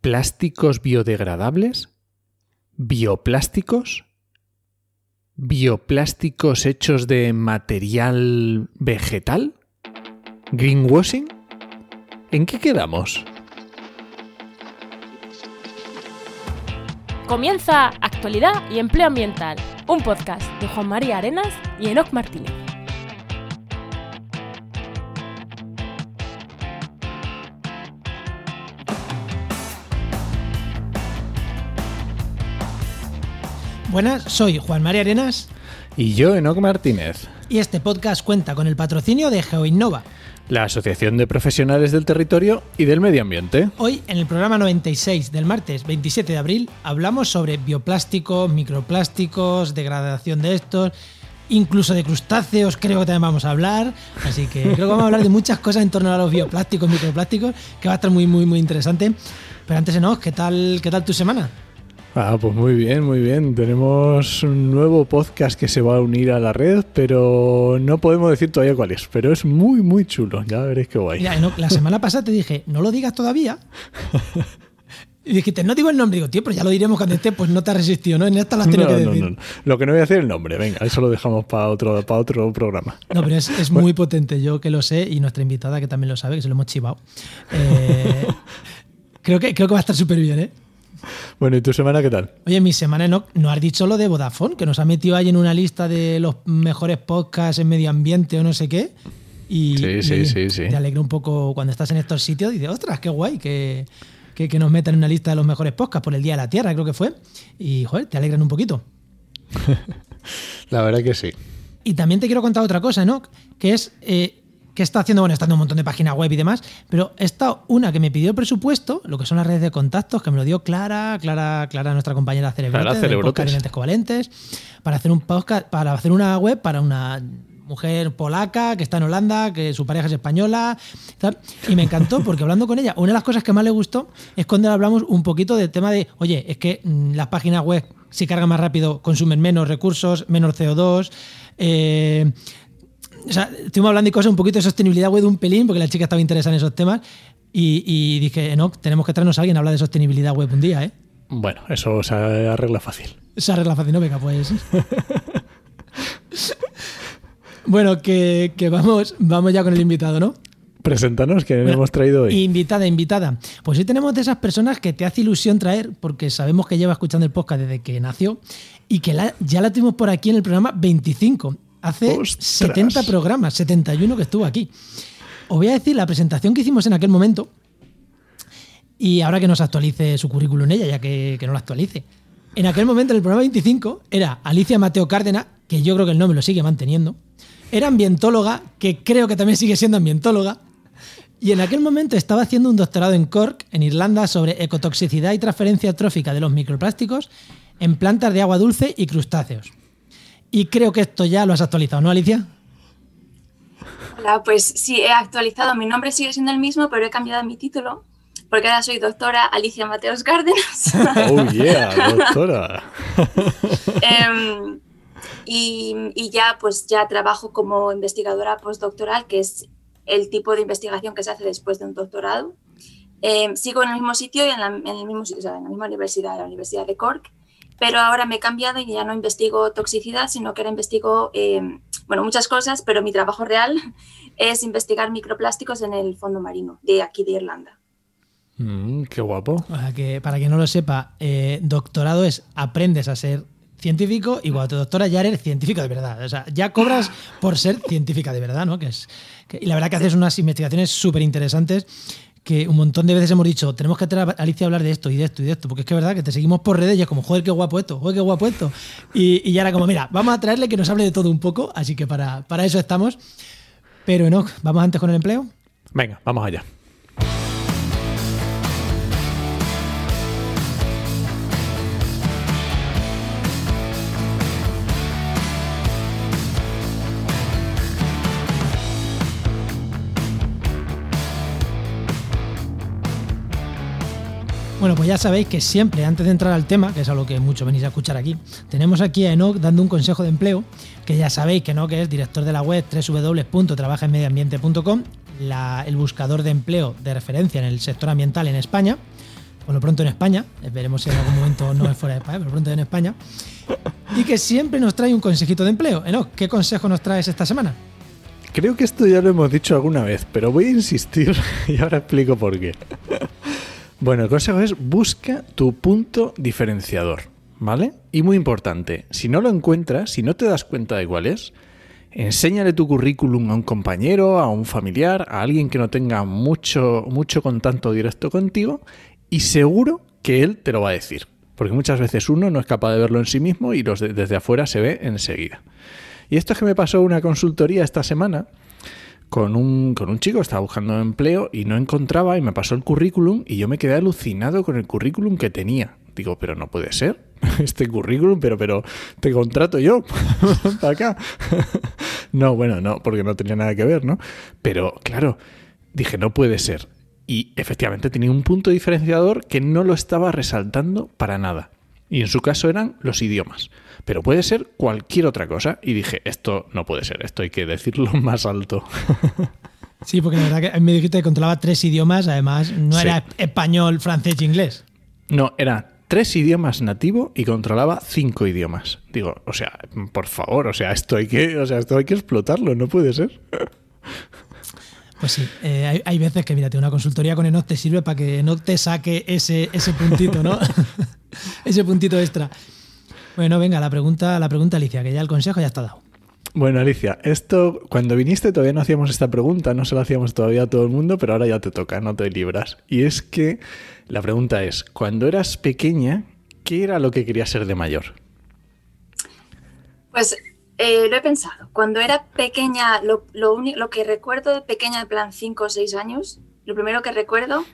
¿Plásticos biodegradables? ¿Bioplásticos? ¿Bioplásticos hechos de material vegetal? ¿Greenwashing? ¿En qué quedamos? Comienza Actualidad y Empleo Ambiental, un podcast de Juan María Arenas y Enoc Martínez. Buenas, soy Juan María Arenas Y yo, Enoc Martínez, y este podcast cuenta con el patrocinio de GeoInnova. la Asociación de Profesionales del Territorio y del Medio Ambiente. Hoy, en el programa 96 del martes 27 de abril, hablamos sobre bioplásticos, microplásticos, degradación de estos, incluso de crustáceos, creo que también vamos a hablar. Así que creo que vamos a hablar de muchas cosas en torno a los bioplásticos, microplásticos, que va a estar muy, muy, muy interesante. Pero antes, Enoch, ¿qué tal, qué tal tu semana? Ah, pues muy bien, muy bien. Tenemos un nuevo podcast que se va a unir a la red, pero no podemos decir todavía cuál es. Pero es muy, muy chulo. Ya veréis qué guay. Mira, la semana pasada te dije, no lo digas todavía. Y dijiste, no digo el nombre. Digo, tío, pero ya lo diremos cuando esté. Pues no te has resistido, ¿no? En esta las tenido No, que no, decir. no, no. Lo que no voy a decir es el nombre. Venga, eso lo dejamos para otro, para otro programa. No, pero es, es muy potente, yo que lo sé, y nuestra invitada que también lo sabe, que se lo hemos chivado. Eh, creo, que, creo que va a estar súper bien, ¿eh? Bueno, ¿y tu semana qué tal? Oye, mi semana no, no has dicho lo de Vodafone, que nos ha metido ahí en una lista de los mejores podcasts en medio ambiente o no sé qué. Y Sí, sí, sí. Te alegra un poco cuando estás en estos sitios y dices, ostras, qué guay que, que, que nos metan en una lista de los mejores podcasts por el Día de la Tierra, creo que fue. Y, joder, te alegran un poquito. La verdad que sí. Y también te quiero contar otra cosa, ¿no? Que es eh, que está haciendo, bueno, está en un montón de páginas web y demás, pero esta una que me pidió presupuesto, lo que son las redes de contactos, que me lo dio Clara, Clara, Clara, nuestra compañera Cerebrotes, Alimentes Covalentes, para hacer un podcast, para hacer una web para una mujer polaca que está en Holanda, que su pareja es española, tal. y me encantó porque hablando con ella, una de las cosas que más le gustó es cuando hablamos un poquito del tema de, oye, es que mm, las páginas web si cargan más rápido consumen menos recursos, menos CO2, eh, o sea, estuvimos hablando de cosas un poquito de sostenibilidad web de un pelín, porque la chica estaba interesada en esos temas. Y, y dije, no, tenemos que traernos a alguien a hablar de sostenibilidad web un día, ¿eh? Bueno, eso se arregla fácil. Esa regla fácil, no, venga, pues. bueno, que, que vamos, vamos ya con el invitado, ¿no? Preséntanos que Bueno, hemos traído hoy. Invitada, invitada. Pues hoy tenemos de esas personas que te hace ilusión traer, porque sabemos que lleva escuchando el podcast desde que nació y que la- ya la tuvimos por aquí en el programa 25. Hace ¡Ostras! 70 programas, 71 que estuvo aquí. Os voy a decir la presentación que hicimos en aquel momento y ahora que nos actualice su currículum ella, ya que, que no lo actualice. En aquel momento, en el programa 25, era Alicia Mateo Cárdenas, que yo creo que el nombre lo sigue manteniendo. Era ambientóloga, que creo que también sigue siendo ambientóloga. Y en aquel momento estaba haciendo un doctorado en Cork, en Irlanda, sobre ecotoxicidad y transferencia trófica de los microplásticos en plantas de agua dulce y crustáceos. Y creo que esto ya lo has actualizado, ¿no, Alicia? Hola, pues sí, he actualizado. Mi nombre sigue siendo el mismo, pero he cambiado mi título porque ahora soy doctora Alicia Mateos Cárdenas. Oh, yeah, doctora. Em, y, y ya, pues ya trabajo como investigadora postdoctoral, que es el tipo de investigación que se hace después de un doctorado. Em, sigo en el mismo sitio y en la, en el mismo, o sea, en la misma universidad, la Universidad de Cork, pero ahora me he cambiado y ya no investigo toxicidad, sino que ahora investigo, em, bueno, muchas cosas, pero mi trabajo real es investigar microplásticos en el fondo marino de aquí de Irlanda. Mm, qué guapo. Para que, para quien no lo sepa, eh, doctorado es aprendes a ser científico y cuando te doctora ya eres científico de verdad. O sea, ya cobras por ser científica de verdad, ¿no? Que es, que- y la verdad que haces unas investigaciones súper interesantes que un montón de veces hemos dicho, tenemos que traer a Alicia a hablar de esto y de esto y de esto, porque es que es verdad que te seguimos por redes y es como, joder, qué guapo esto, joder, qué guapo esto. Y, y era como, mira, vamos a traerle que nos hable de todo un poco, así que para, para eso estamos. Pero no, vamos antes con el empleo. Venga, vamos allá. Bueno, pues ya sabéis que siempre, antes de entrar al tema, que es a lo que mucho venís a escuchar aquí, tenemos aquí a Enoch dando un consejo de empleo, que ya sabéis que Enoch es director de la web www.trabajaenmedioambiente.com, el buscador de empleo de referencia en el sector ambiental en España. por lo pronto en España, veremos si en algún momento no es fuera de España, pero pronto en España, y que siempre nos trae un consejito de empleo. Enoch, ¿qué consejo nos traes esta semana? Creo que esto ya lo hemos dicho alguna vez, pero voy a insistir y ahora explico por qué. Bueno, el consejo es busca tu punto diferenciador, ¿vale? Y muy importante, si no lo encuentras, si no te das cuenta de cuál es, enséñale tu currículum a un compañero, a un familiar, a alguien que no tenga mucho, mucho contacto directo contigo y seguro que él te lo va a decir. Porque muchas veces uno no es capaz de verlo en sí mismo y los desde afuera se ve enseguida. Y esto es que me pasó una consultoría esta semana con un, con un chico, estaba buscando empleo y no encontraba y me pasó el currículum y yo me quedé alucinado con el currículum que tenía. Digo, pero no puede ser este currículum, pero, pero te contrato yo para acá. no, bueno, no, porque no tenía nada que ver, ¿no? Pero claro, dije, no puede ser. Y efectivamente tenía un punto diferenciador que no lo estaba resaltando para nada. Y en su caso eran los idiomas. Pero puede ser cualquier otra cosa. Y dije, esto no puede ser, esto hay que decirlo más alto. Sí, porque la verdad que me dijiste que controlaba tres idiomas, además no era español, francés e inglés. No, era tres idiomas nativo y controlaba cinco idiomas. Digo, o sea, por favor, o sea, esto hay que, o sea, esto hay que explotarlo, no puede ser. Pues sí, eh, hay, veces que, mira, una consultoría con Enoch te sirve para que no te saque ese, ese puntito, ¿no? ese puntito extra. Bueno, venga, la pregunta, la pregunta Alicia, que ya el consejo ya está dado. Bueno, Alicia, esto cuando viniste todavía no hacíamos esta pregunta, no se la hacíamos todavía a todo el mundo, pero ahora ya te toca, no te libras. Y es que la pregunta es, cuando eras pequeña, ¿qué era lo que querías ser de mayor? Pues eh, lo he pensado. Cuando era pequeña, lo, lo, que recuerdo de pequeña, en plan 5 o 6 años, lo primero que recuerdo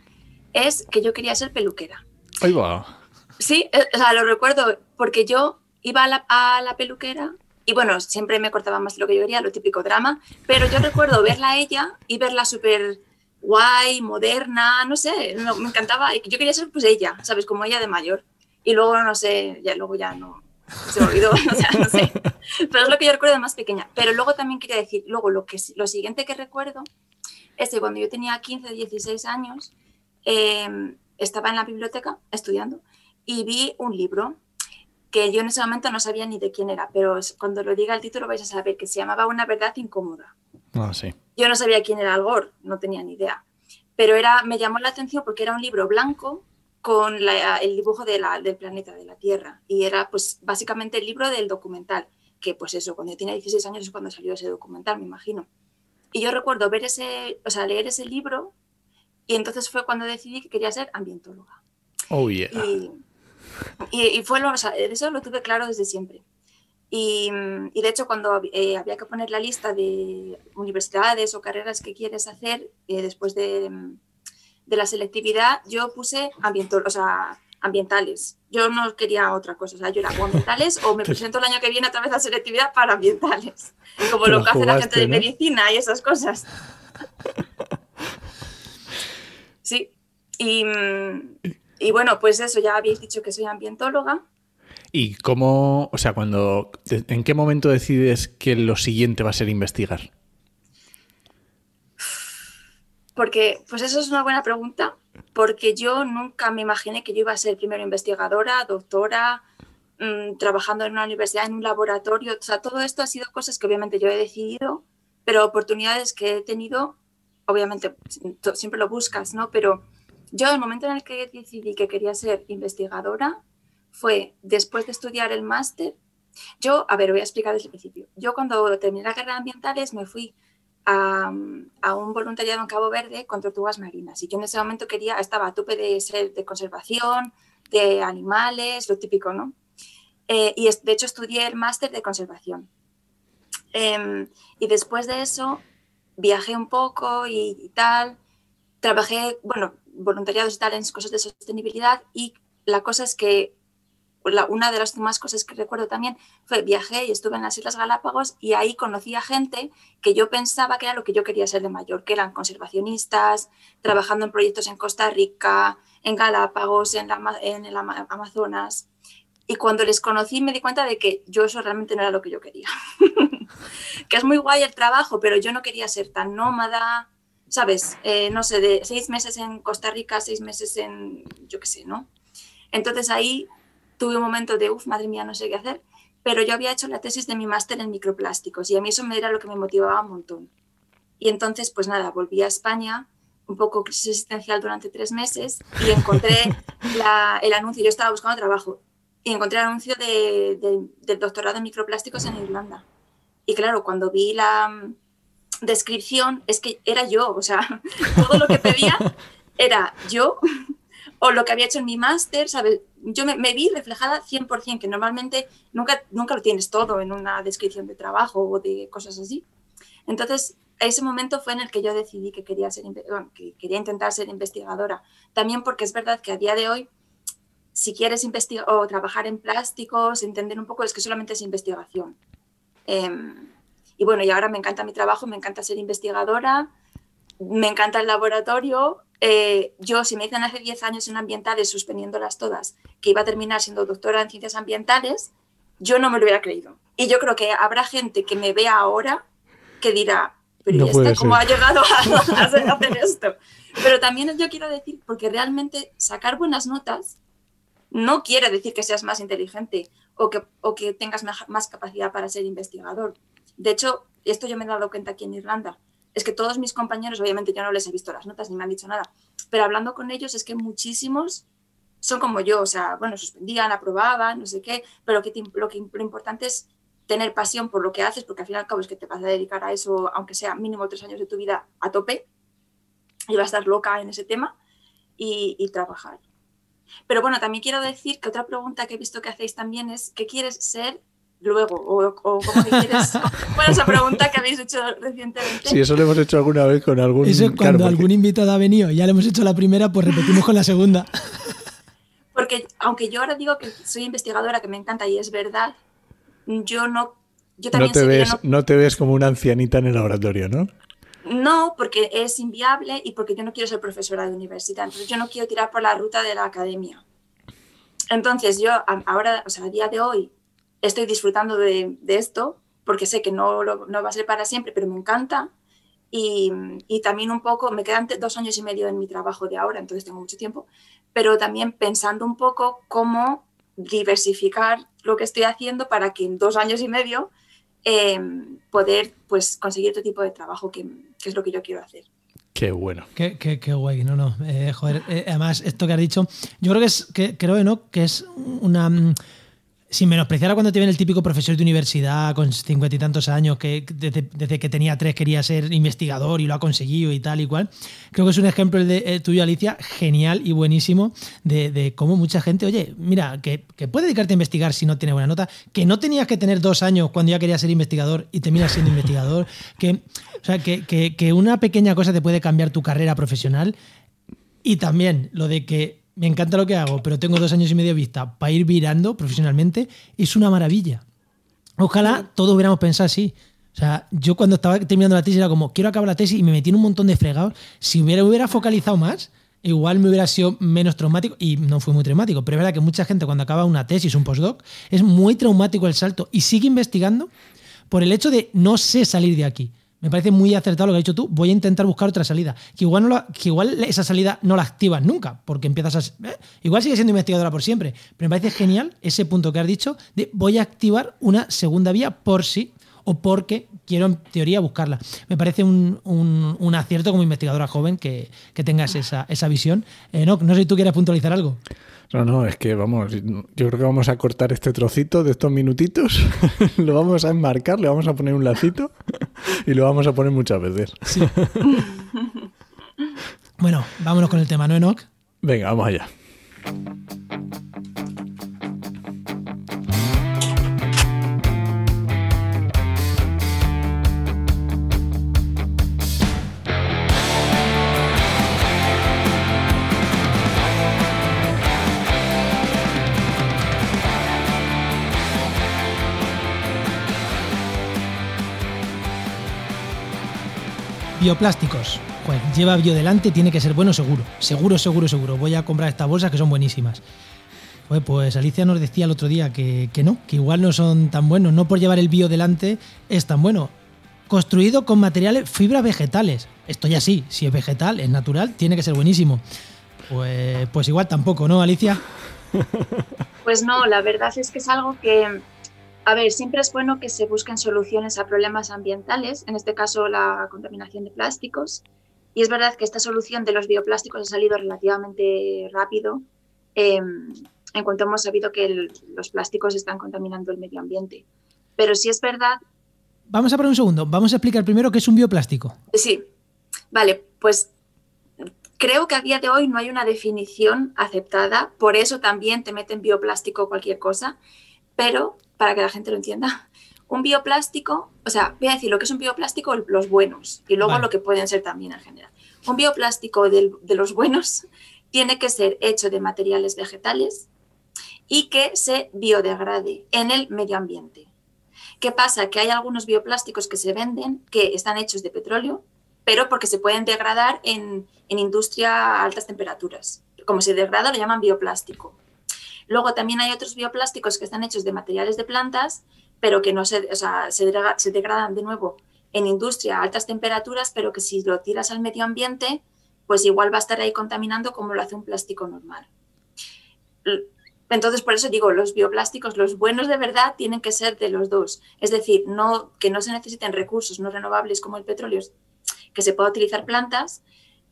es que yo quería ser peluquera. Ahí va. Sí, eh, o sea, lo recuerdo porque yo iba a la, peluquera y bueno, siempre me cortaba más de lo que yo quería, lo típico drama, pero yo recuerdo verla a ella y verla súper guay, moderna, no sé, me encantaba. Yo quería ser pues ella, ¿sabes? Como ella de mayor. Y luego, no sé, ya luego ya no, se me olvidó, o sea, no sé. Pero es lo que yo recuerdo de más pequeña. Pero luego también quería decir, luego lo, que, lo siguiente que recuerdo es que cuando yo tenía 15, 16 años, em, estaba en la biblioteca estudiando y vi un libro que yo en ese momento no sabía ni de quién era, pero cuando lo diga el título vais a saber que se llamaba Una verdad incómoda. Ah, sí. Yo no sabía quién era Al no tenía ni idea, pero era, me llamó la atención porque era un libro blanco con el dibujo de la, del planeta, de la Tierra, y era pues básicamente el libro del documental, que pues eso, cuando yo tenía 16 años es cuando salió ese documental, me imagino. Y yo recuerdo ver ese, o sea, leer ese libro y entonces fue cuando decidí que quería ser ambientóloga. Oh, yeah. Y, fue lo, eso lo tuve claro desde siempre. Y, de hecho, cuando eh, había que poner la lista de universidades o carreras que quieres hacer eh, después de, de, la selectividad, yo puse o sea, ambientales. Yo no quería otra cosa. O sea, yo era o ambientales o me presento el año que viene otra vez a selectividad para ambientales. Como lo que hace la gente de medicina y esas cosas. Sí. Y, y bueno, pues eso, ya habéis dicho que soy ambientóloga. ¿Y cómo, o sea, cuando, en qué momento decides que lo siguiente va a ser investigar? Porque, pues eso es una buena pregunta, porque yo nunca me imaginé que yo iba a ser primero investigadora, doctora, mm, trabajando en una universidad, en un laboratorio. O sea, todo esto ha sido cosas que obviamente yo he decidido, pero oportunidades que he tenido, obviamente siempre lo buscas, ¿no? Pero yo, el momento en el que decidí que quería ser investigadora fue después de estudiar el máster. Yo, a ver, voy a explicar desde el principio. Yo cuando terminé la carrera de ambientales me fui a, un voluntariado en Cabo Verde con tortugas marinas. Y yo en ese momento quería, estaba a tope de ser de conservación, de animales, lo típico, ¿no? Eh, y de hecho estudié el máster de conservación. Em, y después de eso viajé un poco y, y tal. Trabajé, bueno, voluntariados y tal en cosas de sostenibilidad y la cosa es que una de las demás cosas que recuerdo también fue viajé y estuve en las Islas Galápagos y ahí conocí a gente que yo pensaba que era lo que yo quería ser de mayor, que eran conservacionistas, trabajando en proyectos en Costa Rica, en Galápagos, en, en el Amazonas. Y cuando les conocí me di cuenta de que yo eso realmente no era lo que yo quería. que es muy guay el trabajo, pero yo no quería ser tan nómada, ¿sabes? Eh, no sé, de seis meses en Costa Rica, seis meses en, yo qué sé, ¿no? Entonces ahí tuve un momento de, uff, madre mía, no sé qué hacer, pero yo había hecho la tesis de mi máster en microplásticos y a mí eso me era lo que me motivaba un montón. Y entonces, pues nada, volví a España, un poco crisis existencial durante tres meses y encontré el anuncio, yo estaba buscando trabajo, y encontré el anuncio de, del doctorado en microplásticos en Irlanda. Y claro, cuando vi la descripción, es que era yo, o sea, todo lo que pedía era yo o lo que había hecho en mi máster, ¿sabes? Yo me, vi reflejada 100%, que normalmente nunca, nunca lo tienes todo en una descripción de trabajo o de cosas así. Entonces, ese momento fue en el que yo decidí que quería, ser, que quería intentar ser investigadora. También porque es verdad que a día de hoy, si quieres investigar o trabajar en plásticos, entender un poco, es que solamente es investigación. Em, y bueno, y ahora me encanta mi trabajo, me encanta ser investigadora, me encanta el laboratorio. Eh, yo, si me dicen hace 10 años en ambientales, suspendiéndolas todas, que iba a terminar siendo doctora en ciencias ambientales, yo no me lo hubiera creído. Y yo creo que habrá gente que me vea ahora que dirá, pero ¿y cómo ha llegado a, hacer esto? Pero también yo quiero decir, porque realmente sacar buenas notas no quiere decir que seas más inteligente o que, o que tengas más capacidad para ser investigador. De hecho, esto yo me he dado cuenta aquí en Irlanda es que todos mis compañeros, obviamente yo no les he visto las notas ni me han dicho nada, pero hablando con ellos es que muchísimos son como yo, o sea, bueno, suspendían, aprobaban, no sé qué, pero que lo, que, importante es tener pasión por lo que haces, porque al fin y al cabo es que te vas a dedicar a eso, aunque sea mínimo tres años de tu vida a tope, y vas a estar loca en ese tema y, y trabajar. Pero bueno, también quiero decir que otra pregunta que he visto que hacéis también es, ¿qué quieres ser luego? ¿O, o cómo quieres? Bueno, esa pregunta que habéis hecho recientemente. Sí, eso lo hemos hecho alguna vez con algún... Eso cuando algún invitado ha venido, ya le hemos hecho la primera, pues repetimos con la segunda. Porque aunque yo ahora digo que soy investigadora, que me encanta y es verdad, yo no... Yo también no, te ves, no... te ves como una ancianita en el laboratorio, ¿no? No, porque es inviable y porque yo no quiero ser profesora de universidad. Entonces yo no quiero tirar por la ruta de la academia. Entonces yo ahora, o sea, a día de hoy, estoy disfrutando de, esto porque sé que no, no, va a ser para siempre, pero me encanta. Y, y, también un poco, me quedan dos años y medio en mi trabajo de ahora, entonces tengo mucho tiempo, pero también pensando un poco cómo diversificar lo que estoy haciendo para que en dos años y medio eh, poder pues, conseguir otro tipo de trabajo que, que, es lo que yo quiero hacer. Qué bueno. Qué, qué, qué guay, no, no. Eh, joder, eh, además, esto que has dicho, yo creo que es, que, creo ¿no? que es una sin menospreciar a cuando te viene el típico profesor de universidad con cincuenta y tantos años que desde, que tenía tres quería ser investigador y lo ha conseguido y tal y cual. Creo que es un ejemplo de eh, tuyo, Alicia, genial y buenísimo de, cómo mucha gente, oye, mira, que, puede dedicarte a investigar si no tiene buena nota, que no tenías que tener dos años cuando ya querías ser investigador y terminas siendo investigador, que, o sea, que, que una pequeña cosa te puede cambiar tu carrera profesional y también lo de que me encanta lo que hago, pero tengo dos años y medio de vista para ir virando profesionalmente, es una maravilla. Ojalá todos hubiéramos pensado así. O sea, yo cuando estaba terminando la tesis era como, quiero acabar la tesis y me metí en un montón de fregados. Si hubiera, hubiera focalizado más, igual me hubiera sido menos traumático y no fue muy traumático. Pero es verdad que mucha gente cuando acaba una tesis, un postdoc, es muy traumático el salto y sigue investigando por el hecho de no sé salir de aquí. Me parece muy acertado lo que has dicho tú. Voy a intentar buscar otra salida. Que igual, no que igual esa salida no la activas nunca, porque empiezas a. ¿eh? Igual sigue siendo investigadora por siempre. Pero me parece genial ese punto que has dicho de voy a activar una segunda vía por sí o porque quiero en teoría buscarla. Me parece un, acierto como investigadora joven que, tengas esa, esa visión. Eh, no, no sé si tú quieres puntualizar algo. No, no, es que vamos, yo creo que vamos a cortar este trocito de estos minutitos, lo vamos a enmarcar, le vamos a poner un lacito y lo vamos a poner muchas veces. bueno, vámonos con el tema, ¿no, Enoch? Venga, vamos allá. Bioplásticos. Lleva bio delante, tiene que ser bueno seguro. Seguro, seguro, seguro. Voy a comprar estas bolsas que son buenísimas. Pues, Alicia nos decía el otro día que, no, que igual no son tan buenos. No por llevar el bio delante es tan bueno. Construido con materiales fibras vegetales. esto ya sí, si es vegetal, es natural, tiene que ser buenísimo. Pues, pues igual tampoco, ¿no, Alicia? Pues no, la verdad es que es algo que, a ver, siempre es bueno que se busquen soluciones a problemas ambientales, en este caso la contaminación de plásticos. Y es verdad que esta solución de los bioplásticos ha salido relativamente rápido em, en cuanto hemos sabido que los plásticos están contaminando el medio ambiente. Pero sí es verdad. Vamos a parar un segundo. Vamos a explicar primero qué es un bioplástico. Sí. Vale, pues creo que a día de hoy no hay una definición aceptada, por eso también te meten bioplástico cualquier cosa, pero para que la gente lo entienda, un bioplástico, o sea, voy a decir lo que es un bioplástico, los buenos, y luego lo que pueden ser también en general. Un bioplástico de, de los buenos tiene que ser hecho de materiales vegetales y que se biodegrade en el medio ambiente. ¿Qué pasa? Que hay algunos bioplásticos que se venden que están hechos de petróleo, pero porque se pueden degradar en, industria a altas temperaturas. Como se degrada, lo llaman bioplástico. Luego también hay otros bioplásticos que están hechos de materiales de plantas, pero que no se, se, degradan de nuevo en industria a altas temperaturas, pero que si lo tiras al medio ambiente, pues igual va a estar ahí contaminando como lo hace un plástico normal. Entonces, por eso digo, los bioplásticos, los buenos de verdad, tienen que ser de los dos. Es decir, no, que no se necesiten recursos no renovables como el petróleo, que se pueda utilizar plantas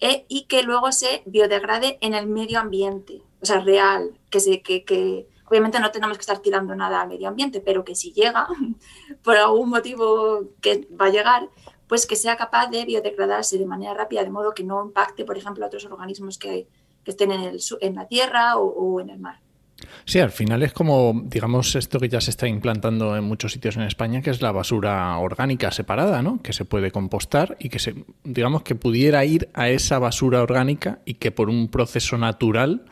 eh, y que luego se biodegrade en el medio ambiente, o sea, real, que, se, que, que obviamente no tenemos que estar tirando nada al medio ambiente, pero que si llega, por algún motivo que va a llegar, pues que sea capaz de biodegradarse de manera rápida, de modo que no impacte, por ejemplo, a otros organismos que, estén en, el, en la tierra o en el mar. Sí, al final es como, digamos, esto que ya se está implantando en muchos sitios en España, que es la basura orgánica separada, ¿no? Que se puede compostar y que se, digamos, que pudiera ir a esa basura orgánica y que por un proceso natural,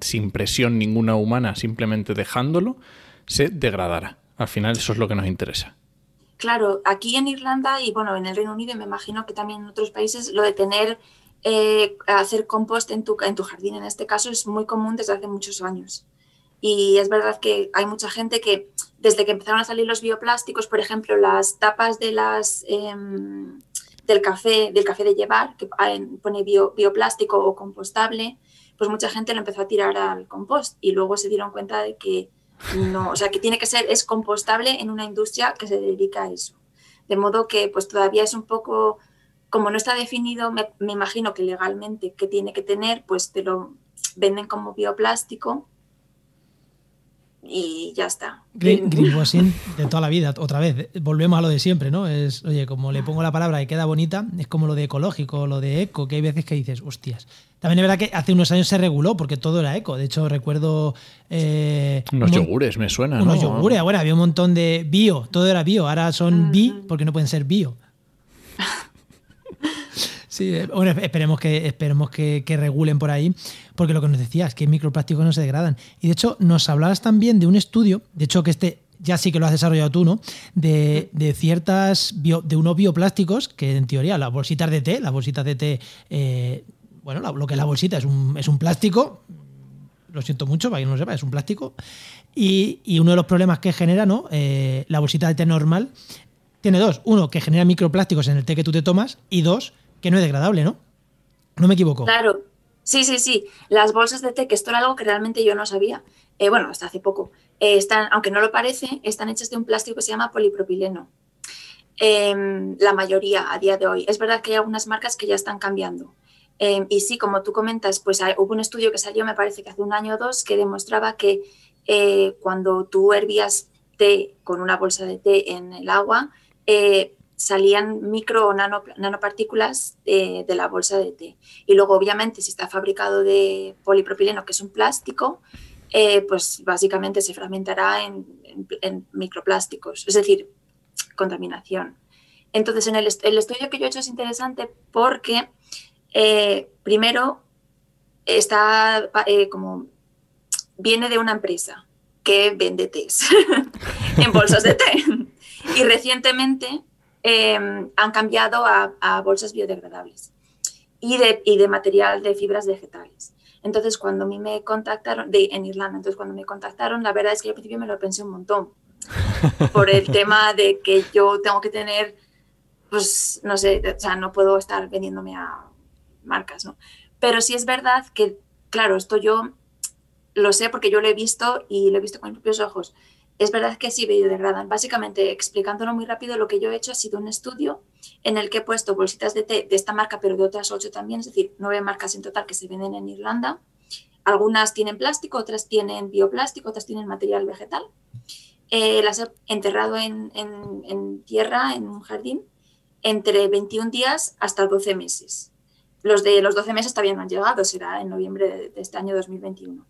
sin presión ninguna humana, simplemente dejándolo, se degradara. Al final eso es lo que nos interesa. Claro, aquí en Irlanda y bueno, en el Reino Unido, me imagino que también en otros países, lo de tener eh, hacer compost en tu, en tu jardín, en este caso, es muy común desde hace muchos años. Y es verdad que hay mucha gente que desde que empezaron a salir los bioplásticos, por ejemplo, las tapas de las, em, del, café, del café de llevar, que pone bioplástico o compostable, pues mucha gente lo empezó a tirar al compost y luego se dieron cuenta de que no, o sea, que tiene que ser, es compostable en una industria que se dedica a eso. De modo que pues todavía es un poco, como no está definido, me, me imagino que legalmente que tiene que tener, pues te lo venden como bioplástico y ya está. Greenwashing de toda la vida, otra vez, volvemos a lo de siempre, ¿no? Es, oye, como le pongo la palabra y queda bonita, es como lo de ecológico, lo de eco, que hay veces que dices, hostias. También es verdad que hace unos años se reguló porque todo era eco. De hecho, recuerdo. Eh, unos yogures, me suena. Unos yogures, bueno, había un montón de bio, todo era bio. Ahora son bi porque no pueden ser bio. Sí, eh, bueno, esperemos que, esperemos que, regulen por ahí, porque lo que nos decías, es que microplásticos no se degradan. Y de hecho, nos hablabas también de un estudio, de hecho que este ya sí que lo has desarrollado tú, ¿no? De, ciertas, de unos bioplásticos que en teoría las bolsitas de té, las bolsitas de té, eh, bueno, lo que es la bolsita es un, es un plástico, lo siento mucho, para que no lo sepa, es un plástico. Y, uno de los problemas que genera, ¿no? Eh, la bolsita de té normal tiene dos. Uno, que genera microplásticos en el té que tú te tomas, y dos, que no es degradable, ¿no? No me equivoco. Claro, sí, sí, sí. Las bolsas de té, que esto era algo que realmente yo no sabía, eh, bueno, hasta hace poco, eh, están, aunque no lo parece, están hechas de un plástico que se llama polipropileno. Em, la mayoría a día de hoy. Es verdad que hay algunas marcas que ya están cambiando. Em, y sí, como tú comentas, pues hubo un estudio que salió, me parece que hace un año o dos, que demostraba que eh, cuando tú hervías té con una bolsa de té en el agua, salían micro o nano, nanopartículas de, la bolsa de té. Y luego, obviamente, si está fabricado de polipropileno, que es un plástico, eh, pues básicamente se fragmentará en, microplásticos, es decir, contaminación. Entonces, en el, estudio que yo he hecho es interesante porque, eh, primero, está eh, como viene de una empresa que vende tés en bolsas de té. Y recientemente Em, han cambiado a, bolsas biodegradables y de, y de, material de fibras vegetales. Entonces, cuando a mí me contactaron, de, en Irlanda, entonces cuando me contactaron, la verdad es que al principio me lo pensé un montón por el tema de que yo tengo que tener pues no sé, o sea, no puedo estar vendiéndome a marcas, ¿no? Pero sí es verdad que, claro, esto yo lo sé porque yo lo he visto y lo he visto con mis propios ojos. Es verdad que sí biodegradan. Básicamente, explicándolo muy rápido, lo que yo he hecho ha sido un estudio en el que he puesto bolsitas de té de esta marca, pero de otras ocho también, es decir, nueve marcas en total que se venden en Irlanda. Algunas tienen plástico, otras tienen bioplástico, otras tienen material vegetal. Eh, las he enterrado en, en, en, tierra, en un jardín, entre 21 días hasta 12 meses. Los de los 12 meses todavía no han llegado, será en noviembre de, de este año 2021.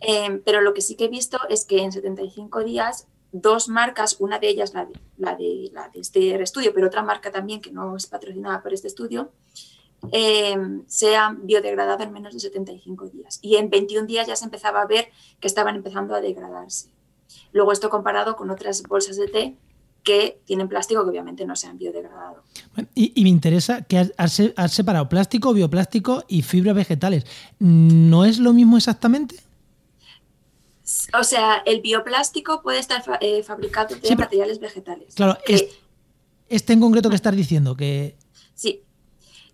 Eh, pero lo que sí que he visto es que en 75 días, dos marcas, una de ellas la de, la de, la de este estudio, pero otra marca también que no es patrocinada por este estudio, eh, se han biodegradado en menos de 75 días. Y en 21 días ya se empezaba a ver que estaban empezando a degradarse. Luego esto comparado con otras bolsas de té que tienen plástico que obviamente no se han biodegradado. Y, y me interesa que has, has, separado plástico, bioplástico y fibras vegetales. ¿No es lo mismo exactamente? O sea, el bioplástico puede estar fa eh, fabricado de sí, materiales vegetales. Claro, que, es, este en concreto que estás diciendo, que... Sí,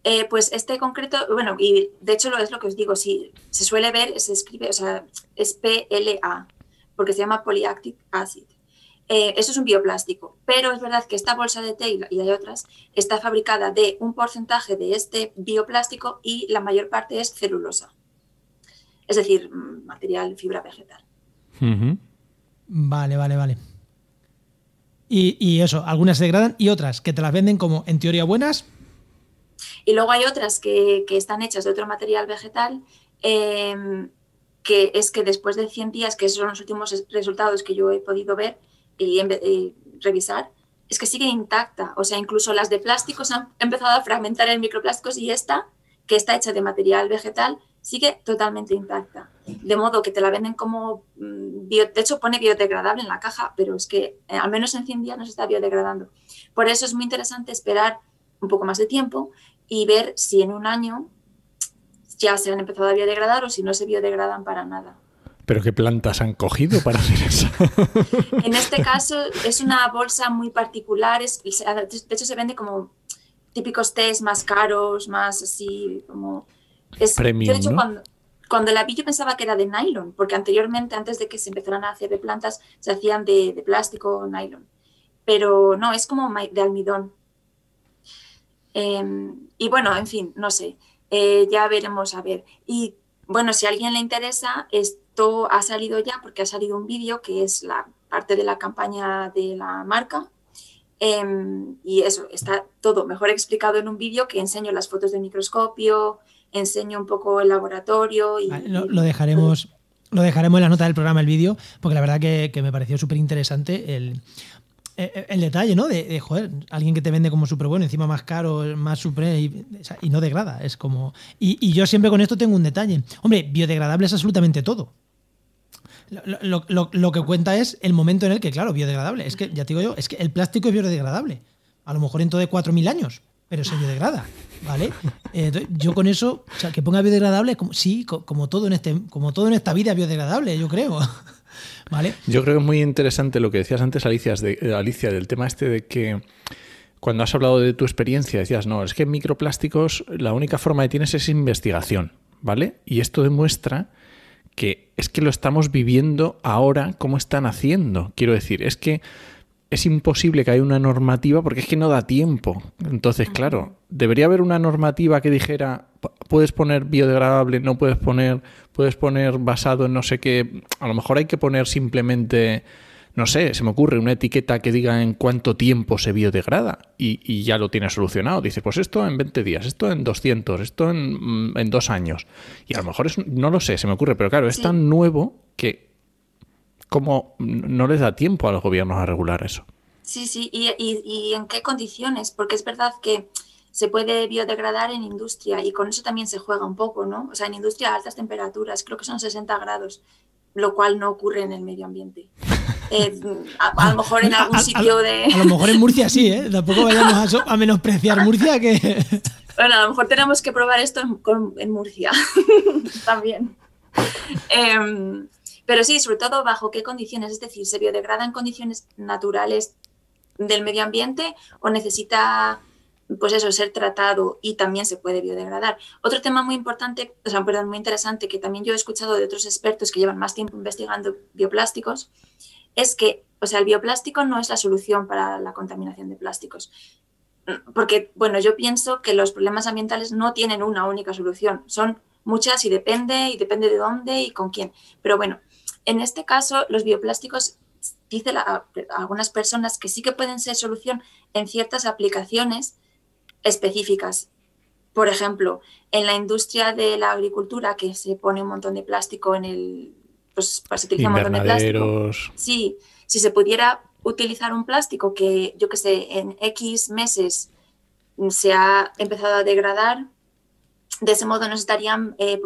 eh, pues este concreto, bueno, y de hecho lo es lo que os digo, si se suele ver, se escribe, o sea, es PLA, porque se llama Polyactic Acid. Eh, eso es un bioplástico, pero es verdad que esta bolsa de té, y hay otras, está fabricada de un porcentaje de este bioplástico y la mayor parte es celulosa, es decir, material, fibra vegetal. Uh -huh. Vale, vale, vale. Y, y, eso, algunas se degradan y otras que te las venden como en teoría buenas. Y luego hay otras que, que están hechas de otro material vegetal, eh, que es que después de 100 días, que esos son los últimos resultados que yo he podido ver y, revisar, es que sigue intacta. O sea, incluso las de plásticos han empezado a fragmentar en microplásticos y esta, que está hecha de material vegetal, sigue totalmente intacta. De modo que te la venden como, bio, de hecho pone biodegradable en la caja, pero es que eh, al menos en 100 días no se está biodegradando. Por eso es muy interesante esperar un poco más de tiempo y ver si en un año ya se han empezado a biodegradar o si no se biodegradan para nada. ¿Pero qué plantas han cogido para hacer eso? en este caso es una bolsa muy particular, es, de hecho se vende como típicos tés más caros, más así como es, Premium, yo de hecho, ¿no? cuando, cuando, la vi yo pensaba que era de nylon, porque anteriormente, antes de que se empezaran a hacer de plantas, se hacían de, de plástico o nylon. Pero no, es como de almidón. Eh, y bueno, en fin, no sé, eh, ya veremos a ver. Y bueno, si a alguien le interesa, esto ha salido ya porque ha salido un vídeo que es la parte de la campaña de la marca. Eh, y eso, está todo mejor explicado en un vídeo que enseño las fotos de microscopio, enseño un poco el laboratorio. Y, lo, lo, dejaremos. Lo dejaremos en la nota del programa el vídeo, porque la verdad que, que me pareció súper interesante el, el, el, detalle, ¿no? De, de, joder, alguien que te vende como súper bueno, encima más caro, más super y, y, no degrada. Es como. Y, y, yo siempre con esto tengo un detalle. Hombre, biodegradable es absolutamente todo. Lo, lo, lo, lo, que cuenta es el momento en el que, claro, biodegradable. Es que, ya te digo yo, es que el plástico es biodegradable. A lo mejor dentro de 4.000 años, pero se biodegrada. ¿Vale? Eh, yo con eso, o sea, que ponga biodegradable, como, sí, como todo, en este, como todo en esta vida biodegradable, yo creo. ¿Vale? Yo creo que es muy interesante lo que decías antes, Alicia, de, Alicia, del tema este de que cuando has hablado de tu experiencia decías, no, es que en microplásticos la única forma que tienes es investigación, ¿vale? Y esto demuestra que es que lo estamos viviendo ahora como están haciendo. Quiero decir, es que es imposible que haya una normativa porque es que no da tiempo. Entonces, claro, debería haber una normativa que dijera, puedes poner biodegradable, no puedes poner, puedes poner basado en no sé qué. A lo mejor hay que poner simplemente, no sé, se me ocurre una etiqueta que diga en cuánto tiempo se biodegrada y, y ya lo tienes solucionado. Dice, pues esto en 20 días, esto en 200, esto en, en dos años. Y a lo mejor es, no lo sé, se me ocurre, pero claro, es sí. tan nuevo que cómo no les da tiempo a los gobiernos a regular eso. Sí, sí, y, y, y, en qué condiciones, porque es verdad que se puede biodegradar en industria y con eso también se juega un poco, ¿no? O sea, en industria a altas temperaturas, creo que son 60 grados, lo cual no ocurre en el medio ambiente. Eh, a, a, lo mejor en algún sitio de... A, lo mejor en Murcia sí, ¿eh? Tampoco vayamos a, menospreciar Murcia que... Bueno, a lo mejor tenemos que probar esto en, con, en Murcia también. Eh, pero sí, sobre todo bajo qué condiciones, es decir, ¿se biodegrada en condiciones naturales del medio ambiente o necesita pues eso, ser tratado y también se puede biodegradar. Otro tema muy importante, o sea, perdón, muy interesante, que también yo he escuchado de otros expertos que llevan más tiempo investigando bioplásticos, es que, o sea, el bioplástico no es la solución para la contaminación de plásticos. Porque, bueno, yo pienso que los problemas ambientales no tienen una única solución, son muchas y depende, y depende de dónde y con quién. Pero bueno, en este caso, los bioplásticos, dice algunas personas que sí que pueden ser solución en ciertas aplicaciones, específicas. Por ejemplo, en la industria de la agricultura, que se pone un montón de plástico en el. Pues, se utiliza un montón de plástico. Sí, si se pudiera utilizar un plástico que, yo que sé, en X meses se ha empezado a degradar, de ese modo no estarían eh,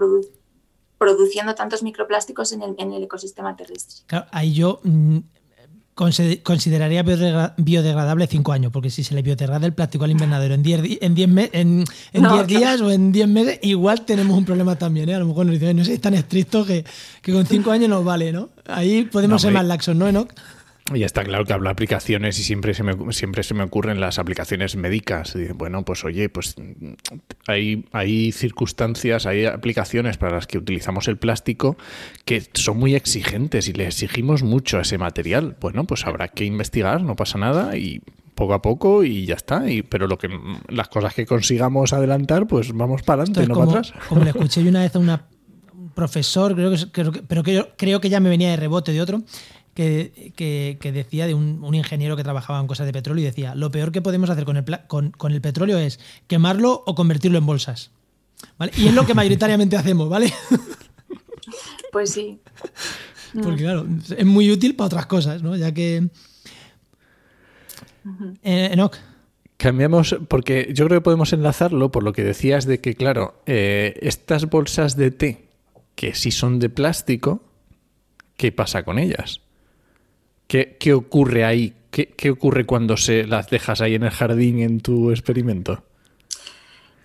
produciendo tantos microplásticos en el, en el ecosistema terrestre. Claro, ahí yo mm, consideraría biodegradable cinco años, porque si se le biodegrada el plástico al invernadero en 10 en en, en días o en 10 meses, igual tenemos un problema también. ¿eh? A lo mejor nos dicen, no sé, es tan estricto que, que con cinco años nos vale, ¿no? Ahí podemos ser más laxos, ¿no, Enoch? Y está claro que hablo de aplicaciones y siempre se me, siempre se me ocurren las aplicaciones médicas. bueno, pues oye, pues hay, hay circunstancias, hay aplicaciones para las que utilizamos el plástico que son muy exigentes y le exigimos mucho a ese material. Bueno, pues habrá que investigar, no pasa nada y poco a poco y ya está. Y, pero lo que las cosas que consigamos adelantar, pues vamos para adelante, no para atrás. Como le escuché yo una vez a una profesor, creo que, pero que creo que ya me venía de rebote de otro, que, decía de un, ingeniero que trabajaba en cosas de petróleo y decía, lo peor que podemos hacer con el, con, el petróleo es quemarlo o convertirlo en bolsas. Y es lo que mayoritariamente hacemos, ¿vale? Pues sí. Porque claro, es muy útil para otras cosas, ¿no? Ya que... Eh, Enoch. Cambiamos, porque yo creo que podemos enlazarlo por lo que decías de que, claro, eh, estas bolsas de té, que sí son de plástico, ¿qué pasa con ellas? ¿Qué, ocurre ahí? ¿Qué, ocurre cuando se las dejas ahí en el jardín en tu experimento?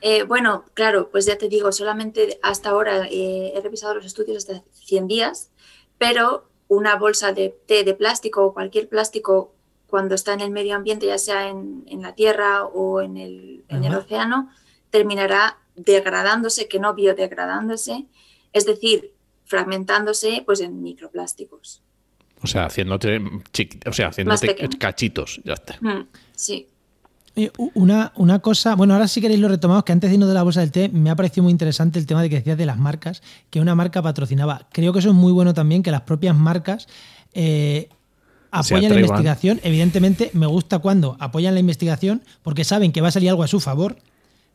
Eh, bueno, claro, pues ya te digo, solamente hasta ahora eh, he revisado los estudios hasta 100 días, pero una bolsa de té de plástico o cualquier plástico cuando está en el medio ambiente, ya sea en, la tierra o en el, en el océano, terminará degradándose, que no biodegradándose, es decir, fragmentándose pues, en microplásticos. O sea, haciéndote, o sea, haciéndote cachitos, ya está. Mm, sí. Una, una, cosa, bueno, ahora si queréis lo retomamos, que antes de irnos de la bolsa del té, me ha parecido muy interesante el tema de que decías de las marcas, que una marca patrocinaba. Creo que eso es muy bueno también, que las propias marcas eh, apoyan la investigación. Evidentemente, me gusta cuando apoyan la investigación, porque saben que va a salir algo a su favor.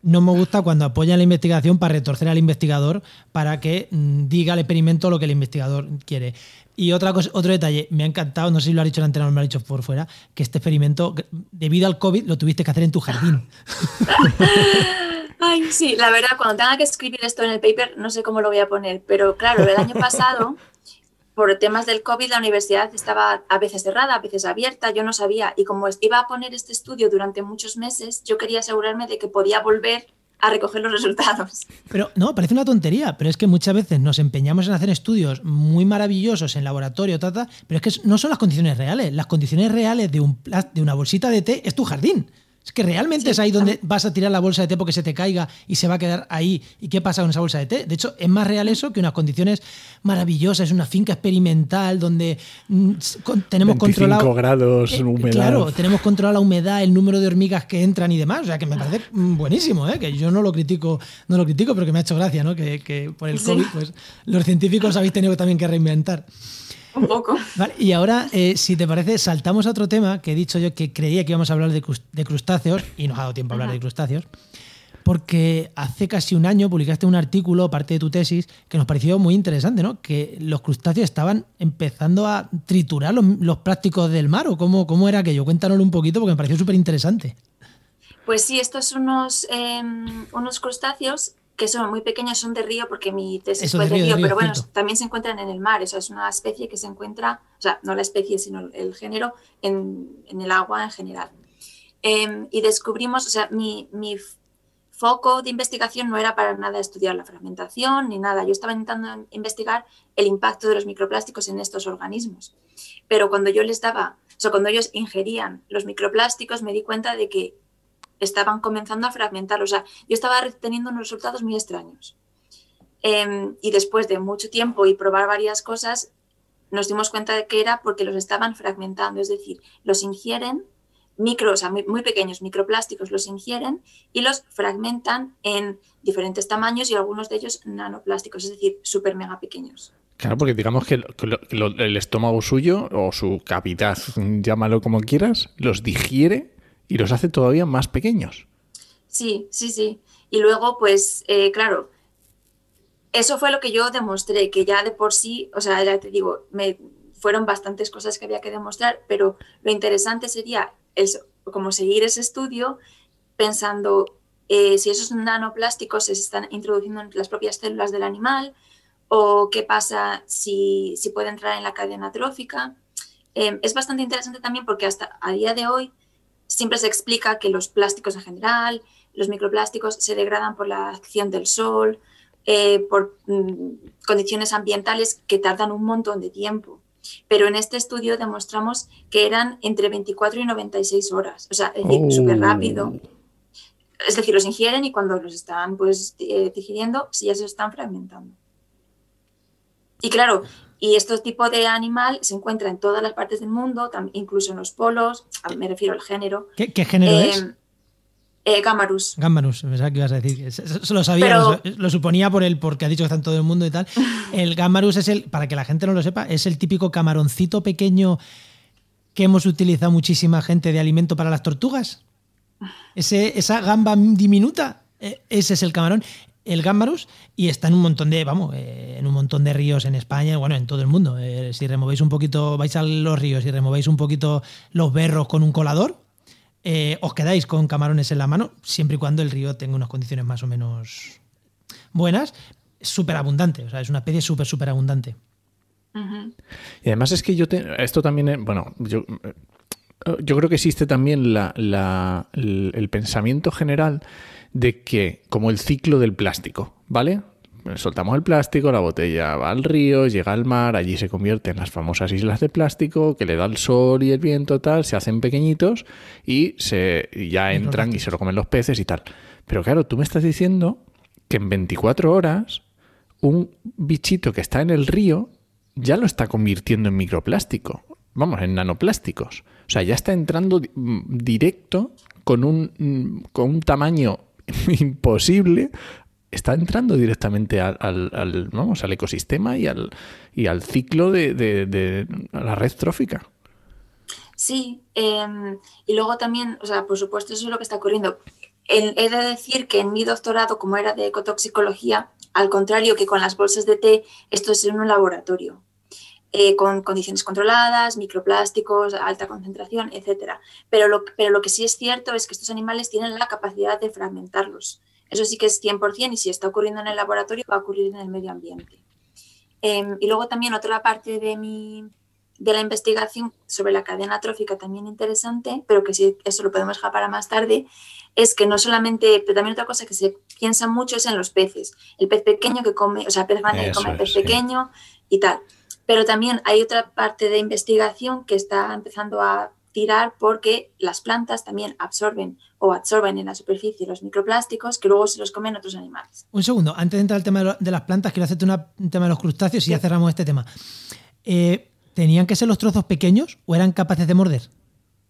No me gusta cuando apoyan la investigación para retorcer al investigador para que mm, diga al experimento lo que el investigador quiere. Y otra cosa, otro detalle, me ha encantado, no sé si lo ha dicho el anterior o me lo ha dicho por fuera, que este experimento, debido al COVID, lo tuviste que hacer en tu jardín. Ay, sí, la verdad, cuando tenga que escribir esto en el paper, no sé cómo lo voy a poner, pero claro, el año pasado, por temas del COVID, la universidad estaba a veces cerrada, a veces abierta, yo no sabía, y como iba a poner este estudio durante muchos meses, yo quería asegurarme de que podía volver a recoger los resultados. Pero no, parece una tontería, pero es que muchas veces nos empeñamos en hacer estudios muy maravillosos en laboratorio, tata, pero es que no son las condiciones reales. Las condiciones reales de, un, de una bolsita de té es tu jardín. Es que realmente es ahí donde vas a tirar la bolsa de té porque se te caiga y se va a quedar ahí. ¿Y qué pasa con esa bolsa de té? De hecho, es más real eso que unas condiciones maravillosas. Es una finca experimental donde mm, tenemos 25 controlado. grados, eh, humedad. Claro, tenemos controlada la humedad, el número de hormigas que entran y demás. O sea, que me parece mm, buenísimo, ¿eh? que yo no lo critico, no lo critico, pero que me ha hecho gracia, ¿no? Que, que por el COVID, pues los científicos habéis tenido también que reinventar. Un poco. y ahora, eh, si te parece, saltamos a otro tema que he dicho yo que creía que íbamos a hablar de, crustáceos y nos ha dado tiempo a hablar de crustáceos. Porque hace casi un año publicaste un artículo, parte de tu tesis, que nos pareció muy interesante, ¿no? Que los crustáceos estaban empezando a triturar los, plásticos del mar, ¿o cómo, cómo era aquello? Cuéntanoslo un poquito porque me pareció súper interesante. Pues sí, estos unos, em, unos crustáceos que son muy pequeños, son de río porque mi tesis fue de río, pero bueno, también se encuentran en el mar. Eso es una especie que se encuentra, o sea, no la especie, sino el género en, en el agua en general. Em, y descubrimos, o sea, mi, mi, foco de investigación no era para nada estudiar la fragmentación ni nada. Yo estaba intentando investigar el impacto de los microplásticos en estos organismos. Pero cuando yo les daba, o sea, cuando ellos ingerían los microplásticos, me di cuenta de que estaban comenzando a fragmentar. O sea, yo estaba teniendo unos resultados muy extraños. Em, y después de mucho tiempo y probar varias cosas, nos dimos cuenta de que era porque los estaban fragmentando, es decir, los ingieren micro, o sea, muy, muy, pequeños microplásticos los ingieren y los fragmentan en diferentes tamaños y algunos de ellos nanoplásticos, es decir, súper mega pequeños. Claro, porque digamos que, el estómago suyo o su cavidad, llámalo como quieras, los digiere y los hace todavía más pequeños. Sí, sí, sí. Y luego, pues, eh, claro, eso fue lo que yo demostré, que ya de por sí, o sea, ya te digo, me, fueron bastantes cosas que había que demostrar, pero lo interesante sería es como seguir ese estudio pensando eh, si esos nanoplásticos se están introduciendo en las propias células del animal o qué pasa si, si puede entrar en la cadena trófica. Em, es bastante interesante también porque hasta a día de hoy siempre se explica que los plásticos en general, los microplásticos se degradan por la acción del sol, eh, por mm, condiciones ambientales que tardan un montón de tiempo pero en este estudio demostramos que eran entre 24 y 96 horas, o sea, es decir, súper rápido. Oh. Es decir, los ingieren y cuando los están pues eh, digiriendo, sí ya se están fragmentando. Y claro, y este tipo de animal se encuentra en todas las partes del mundo, incluso en los polos, me refiero al género. ¿Qué, género es? Em, eh, Gammarus. Gammarus, pensaba que ibas a decir. Eso lo sabía, lo, suponía por el porque ha dicho que está en todo el mundo y tal. El Gammarus es el, para que la gente no lo sepa, es el típico camaroncito pequeño que hemos utilizado muchísima gente de alimento para las tortugas. Ese, esa gamba diminuta, e, ese es el camarón. El Gammarus y está en un montón de, vamos, eh, en un montón de ríos en España, bueno, en todo el mundo. Eh, si removéis un poquito, vais a los ríos y removéis un poquito los berros con un colador, eh, os quedáis con camarones en la mano, siempre y cuando el río tenga unas condiciones más o menos buenas. Súper abundante, o sea, es una especie súper, súper abundante. Y además es que yo, esto también, bueno, yo, yo creo que existe también el pensamiento general de que, como el ciclo del plástico, ¿vale? soltamos el plástico, la botella va al río, llega al mar, allí se convierte en las famosas islas de plástico que le da el sol y el viento tal, se hacen pequeñitos y se ya entran y se lo comen los peces y tal. Pero claro, tú me estás diciendo que en 24 horas un bichito que está en el río ya lo está convirtiendo en microplástico, vamos, en nanoplásticos. O sea, ya está entrando directo con un, con un tamaño imposible está entrando directamente al, vamos, al ecosistema y al, y al ciclo de, la red trófica. Sí, em, y luego también, o sea, por supuesto, eso es lo que está ocurriendo. he de decir que en mi doctorado, como era de ecotoxicología, al contrario que con las bolsas de té, esto es en un laboratorio, eh, con condiciones controladas, microplásticos, alta concentración, etc. Pero lo, pero lo que sí es cierto es que estos animales tienen la capacidad de fragmentarlos. Eso sí que es 100% y si está ocurriendo en el laboratorio va a ocurrir en el medio ambiente. Em, y luego también otra parte de, mi, de la investigación sobre la cadena trófica también interesante, pero que sí, eso lo podemos dejar para más tarde, es que no solamente, pero también otra cosa que se piensa mucho es en los peces. El pez pequeño que come, o sea, pez grande que come pez pequeño y tal. Pero también hay otra parte de investigación que está empezando a tirar porque las plantas también absorben o absorben en la superficie los microplásticos que luego se los comen otros animales. Un segundo, antes de entrar al tema de las plantas, quiero hacerte un tema de los crustáceos y ya cerramos este tema. Eh, ¿Tenían que ser los trozos pequeños o eran capaces de morder?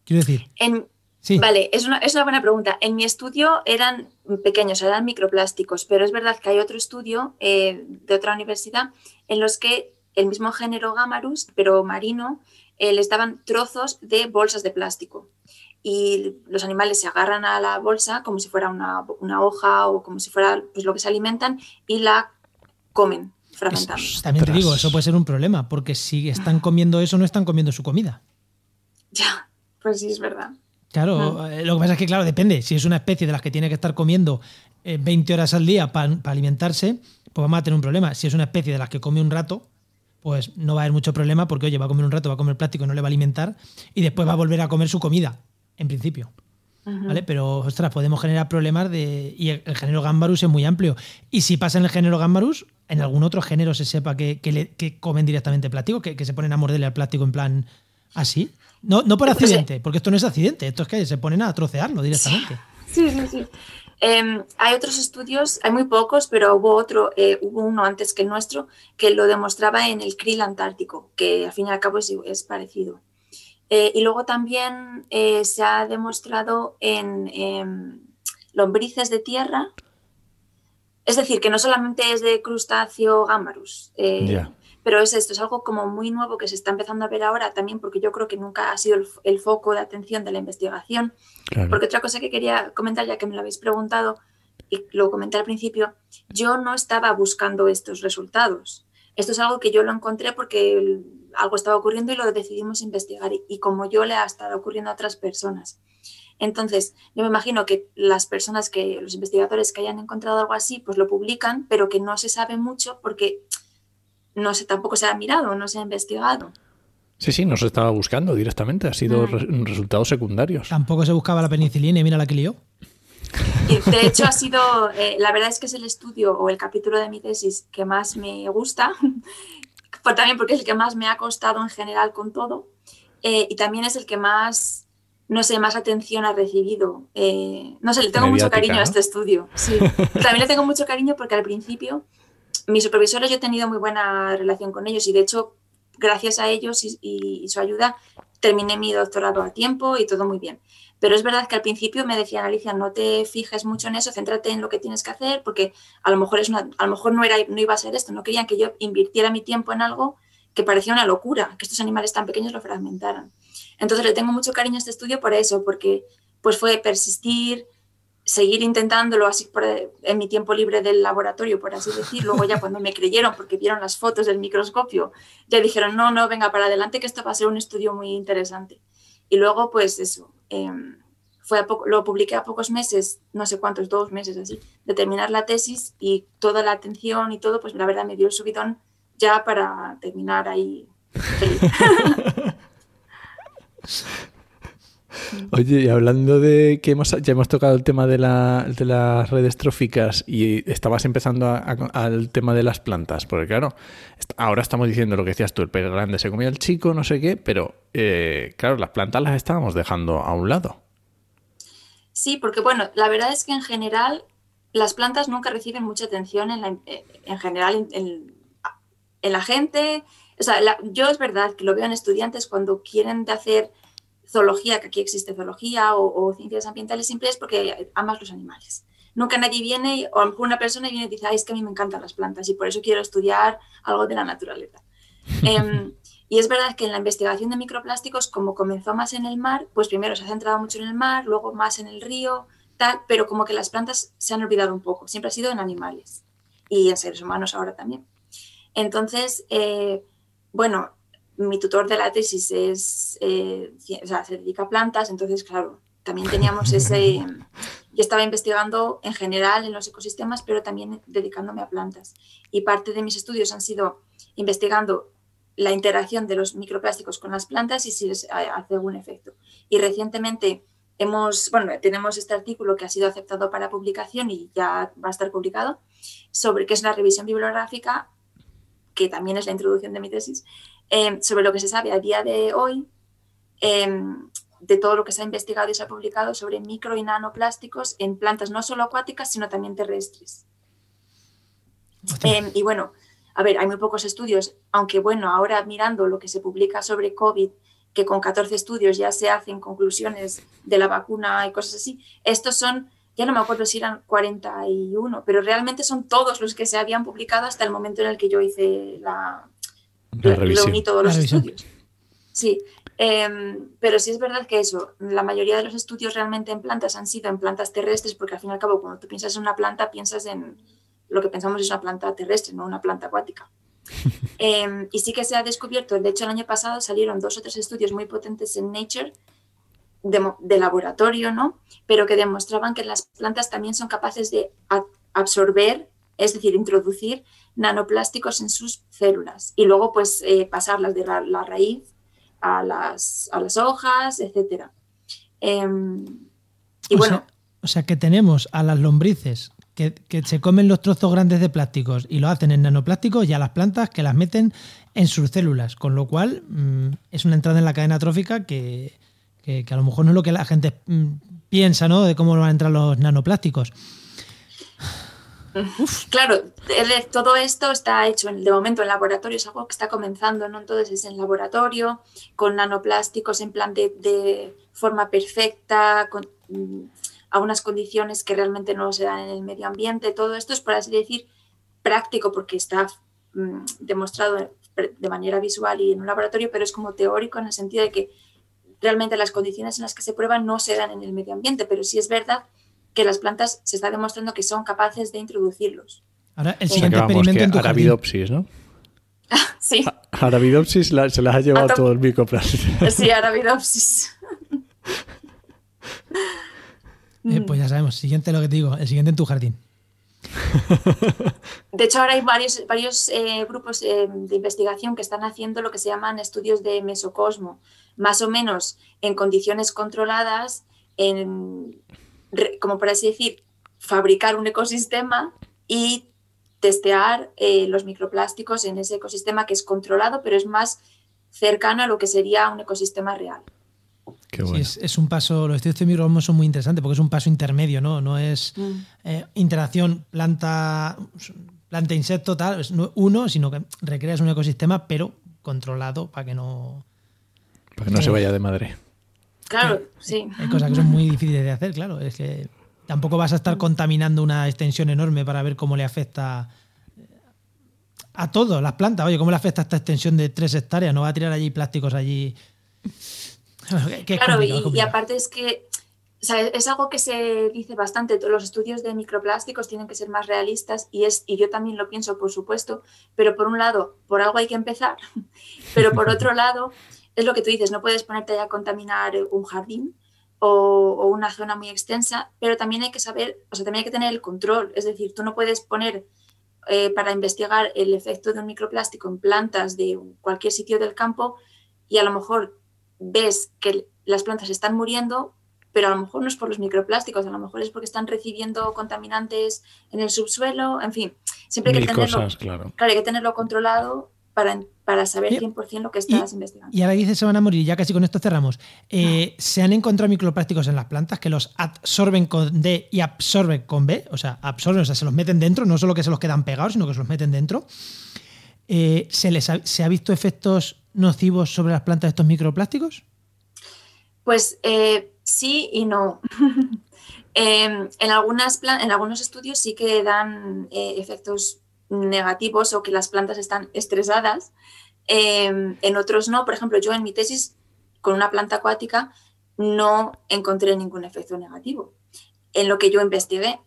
Quiero decir. Vale, es una, es una, buena pregunta. En mi estudio eran pequeños, eran microplásticos, pero es verdad que hay otro estudio eh, de otra universidad en los que el mismo género Gamarus, pero marino, eh, les daban trozos de bolsas de plástico y los animales se agarran a la bolsa como si fuera una, hoja o como si fuera pues, lo que se alimentan y la comen fragmentando. también te digo, eso puede ser un problema, porque si están comiendo eso, no están comiendo su comida. Ya, pues sí, es verdad. Claro, eh, lo que pasa es que, claro, depende. Si es una especie de las que tiene que estar comiendo 20 eh, horas al día para alimentarse, pues vamos a tener un problema. Si es una especie de las que come un rato, pues no va a haber mucho problema porque, oye, va a comer un rato, va a comer plástico, no le va a alimentar y después va a volver a comer su comida, en principio. ¿Vale? Pero, ostras, podemos generar problemas de. Y el, género Gambarus es muy amplio. Y si pasa en el género Gambarus, en algún otro género se sepa que, que, comen directamente plástico, que, se ponen a morderle al plástico en plan así. No, no por accidente, porque esto no es accidente, esto es que se ponen a trocearlo directamente. Sí, sí, sí. Em, hay otros estudios, hay muy pocos, pero hubo otro, eh, hubo uno antes que el nuestro, que lo demostraba en el krill antártico, que al fin y al cabo es, parecido. Eh, y luego también eh, se ha demostrado en em, lombrices de tierra, es decir, que no solamente es de crustáceo gambarus, pero es esto, es algo como muy nuevo que se está empezando a ver ahora también porque yo creo que nunca ha sido el, foco de atención de la investigación. Porque otra cosa que quería comentar, ya que me lo habéis preguntado y lo comenté al principio, yo no estaba buscando estos resultados. Esto es algo que yo lo encontré porque algo estaba ocurriendo y lo decidimos investigar y, y como yo le ha estado ocurriendo a otras personas. Entonces, yo me imagino que las personas que, los investigadores que hayan encontrado algo así, pues lo publican, pero que no se sabe mucho porque no se, tampoco se ha mirado, no se ha investigado. Sí, sí, no se estaba buscando directamente, ha sido mm. resultados secundarios. Tampoco se buscaba la penicilina y mira la que lió. de hecho, ha sido, eh, la verdad es que es el estudio o el capítulo de mi tesis que más me gusta, por, también porque es el que más me ha costado en general con todo, eh, y también es el que más, no sé, más atención ha recibido. Eh, no sé, le tengo mucho cariño a este estudio. Sí. También le tengo mucho cariño porque al principio mis supervisores yo he tenido muy buena relación con ellos y de hecho gracias a ellos y, su ayuda terminé mi doctorado a tiempo y todo muy bien. Pero es verdad que al principio me decían, Alicia, no te fijes mucho en eso, céntrate en lo que tienes que hacer, porque a lo mejor, es a lo mejor no, era, no iba a ser esto, no querían que yo invirtiera mi tiempo en algo que parecía una locura, que estos animales tan pequeños lo fragmentaran. Entonces le tengo mucho cariño a este estudio por eso, porque pues fue persistir, seguir intentándolo así en mi tiempo libre del laboratorio, por así decir. Luego ya cuando me creyeron, porque vieron las fotos del microscopio, ya dijeron, no, no, venga, para adelante, que esto va a ser un estudio muy interesante. Y luego, pues eso, em, fue lo publiqué a pocos meses, no sé cuántos, dos meses así, de terminar la tesis y toda la atención y todo, pues la verdad me dio el subidón ya para terminar ahí. Oye, y hablando de que hemos, ya hemos tocado el tema de, las redes tróficas y estabas empezando al tema de las plantas, porque claro, ahora estamos diciendo lo que decías tú, el pez grande se comía el chico, no sé qué, pero eh, claro, las plantas las estábamos dejando a un lado. Sí, porque bueno, la verdad es que en general las plantas nunca reciben mucha atención en, eh, general en, la gente. O sea, yo es verdad que lo veo en estudiantes cuando quieren hacer zoología, que aquí existe zoología o, ciencias ambientales simples porque amas los animales. Nunca nadie viene, o a lo mejor una persona viene y dice, es que a mí me encantan las plantas y por eso quiero estudiar algo de la naturaleza. Em, y es verdad que en la investigación de microplásticos, como comenzó más en el mar, pues primero se ha centrado mucho en el mar, luego más en el río, tal, pero como que las plantas se han olvidado un poco, siempre ha sido en animales y en seres humanos ahora también. Entonces, eh, bueno, mi tutor de la tesis es, eh, o sea, se dedica a plantas, entonces, claro, también teníamos ese... Yo estaba investigando en general en los ecosistemas, pero también dedicándome a plantas. Y parte de mis estudios han sido investigando la interacción de los microplásticos con las plantas y si hace algún efecto. Y recientemente hemos, bueno, tenemos este artículo que ha sido aceptado para publicación y ya va a estar publicado, sobre qué es la revisión bibliográfica, que también es la introducción de mi tesis, Em, sobre lo que se sabe a día de hoy, em, de todo lo que se ha investigado y se ha publicado sobre micro y nanoplásticos en plantas no solo acuáticas, sino también terrestres. Em, y bueno, a ver, hay muy pocos estudios, aunque bueno, ahora mirando lo que se publica sobre COVID, que con 14 estudios ya se hacen conclusiones de la vacuna y cosas así, estos son, ya no me acuerdo si eran 41, pero realmente son todos los que se habían publicado hasta el momento en el que yo hice la, reuní todos los estudios. Sí, em, pero sí es verdad que eso, la mayoría de los estudios realmente en plantas han sido en plantas terrestres, porque al fin y al cabo cuando tú piensas en una planta, piensas en lo que pensamos es una planta terrestre, no una planta acuática. Em, y sí que se ha descubierto, de hecho el año pasado salieron dos o tres estudios muy potentes en Nature de, de laboratorio, ¿no? Pero que demostraban que las plantas también son capaces de absorber, es decir, introducir nanoplásticos en sus células y luego pues eh, pasarlas de la, raíz a las, a las hojas, etc. Em, y o bueno. Sea, o sea que tenemos a las lombrices que, se comen los trozos grandes de plásticos y lo hacen en nanoplásticos y a las plantas que las meten en sus células, con lo cual mm, es una entrada en la cadena trófica que, Que, que a lo mejor no es lo que la gente mm, piensa, ¿no? De cómo van a entrar los nanoplásticos. Claro, de- todo esto está hecho en- de momento en laboratorio, es algo que está comenzando, ¿no? Entonces es en laboratorio, con nanoplásticos en plan de, de forma perfecta, con, mm, a unas condiciones que realmente no se dan en el medio ambiente. Todo esto es, por así decir, práctico porque está mm, demostrado de manera visual y en un laboratorio, pero es como teórico en el sentido de que realmente las condiciones en las que se prueban no se dan en el medio ambiente, pero sí es verdad que las plantas se está demostrando que son capaces de introducirlos. Ahora, el O sea siguiente que vamos, experimento que en tu jardín. Arabidopsis, ¿no? Sí, Arabidopsis la- se las ha llevado Atom- todo el microplásticos. sí, Arabidopsis. Eh, pues ya sabemos, siguiente lo que te digo, el siguiente en tu jardín. De hecho, ahora hay varios, varios eh, grupos eh, de investigación que están haciendo lo que se llaman estudios de mesocosmo, más o menos en condiciones controladas, en, como por así decir, fabricar un ecosistema y testear eh, los microplásticos en ese ecosistema que es controlado, pero es más cercano a lo que sería un ecosistema real. Qué Sí, bueno. es, es un paso, los estudios de microorganismos son muy interesantes porque es un paso intermedio, ¿no? No es eh, interacción planta, planta insecto tal, es no- uno, sino que recreas un ecosistema pero controlado para que no Para que no se vaya de madre. Claro, sí. hay cosas que son muy difíciles de hacer, claro, es que tampoco vas a estar contaminando una extensión enorme para ver cómo le afecta eh, a todo, las plantas, oye, cómo le afecta esta extensión de tres hectáreas, no va a tirar allí plásticos allí. Claro, y, aparte es que o sea, es algo que se dice bastante, todos los estudios de microplásticos tienen que ser más realistas y, es, y yo también lo pienso, por supuesto, pero por un lado, por algo hay que empezar, pero por otro lado, es lo que tú dices, no puedes ponerte a contaminar un jardín o, o una zona muy extensa, pero también hay que saber, o sea, también hay que tener el control, es decir, tú no puedes poner eh, para investigar el efecto de un microplástico en plantas de cualquier sitio del campo y a lo mejor ves que las plantas están muriendo, pero a lo mejor no es por los microplásticos, a lo mejor es porque están recibiendo contaminantes en el subsuelo, en fin, siempre hay Mil que tenerlo, cosas, claro. claro, hay que tenerlo controlado para, para saber Y- 100% lo que estás investigando. Y ahora dices se van a morir, ya casi con esto cerramos. Eh, se han encontrado microplásticos en las plantas que los absorben con D y absorben con B, o sea, absorben, o sea, se los meten dentro, no solo que se los quedan pegados, sino que se los meten dentro. Eh, ¿se, les ha, ¿Se ha visto efectos nocivos sobre las plantas de estos microplásticos? Pues eh, sí y no. Em, en, algunas en algunos estudios sí que dan eh, efectos negativos o que las plantas están estresadas. Em, en otros no. Por ejemplo, yo en mi tesis con una planta acuática no encontré ningún efecto negativo en lo que yo investigué.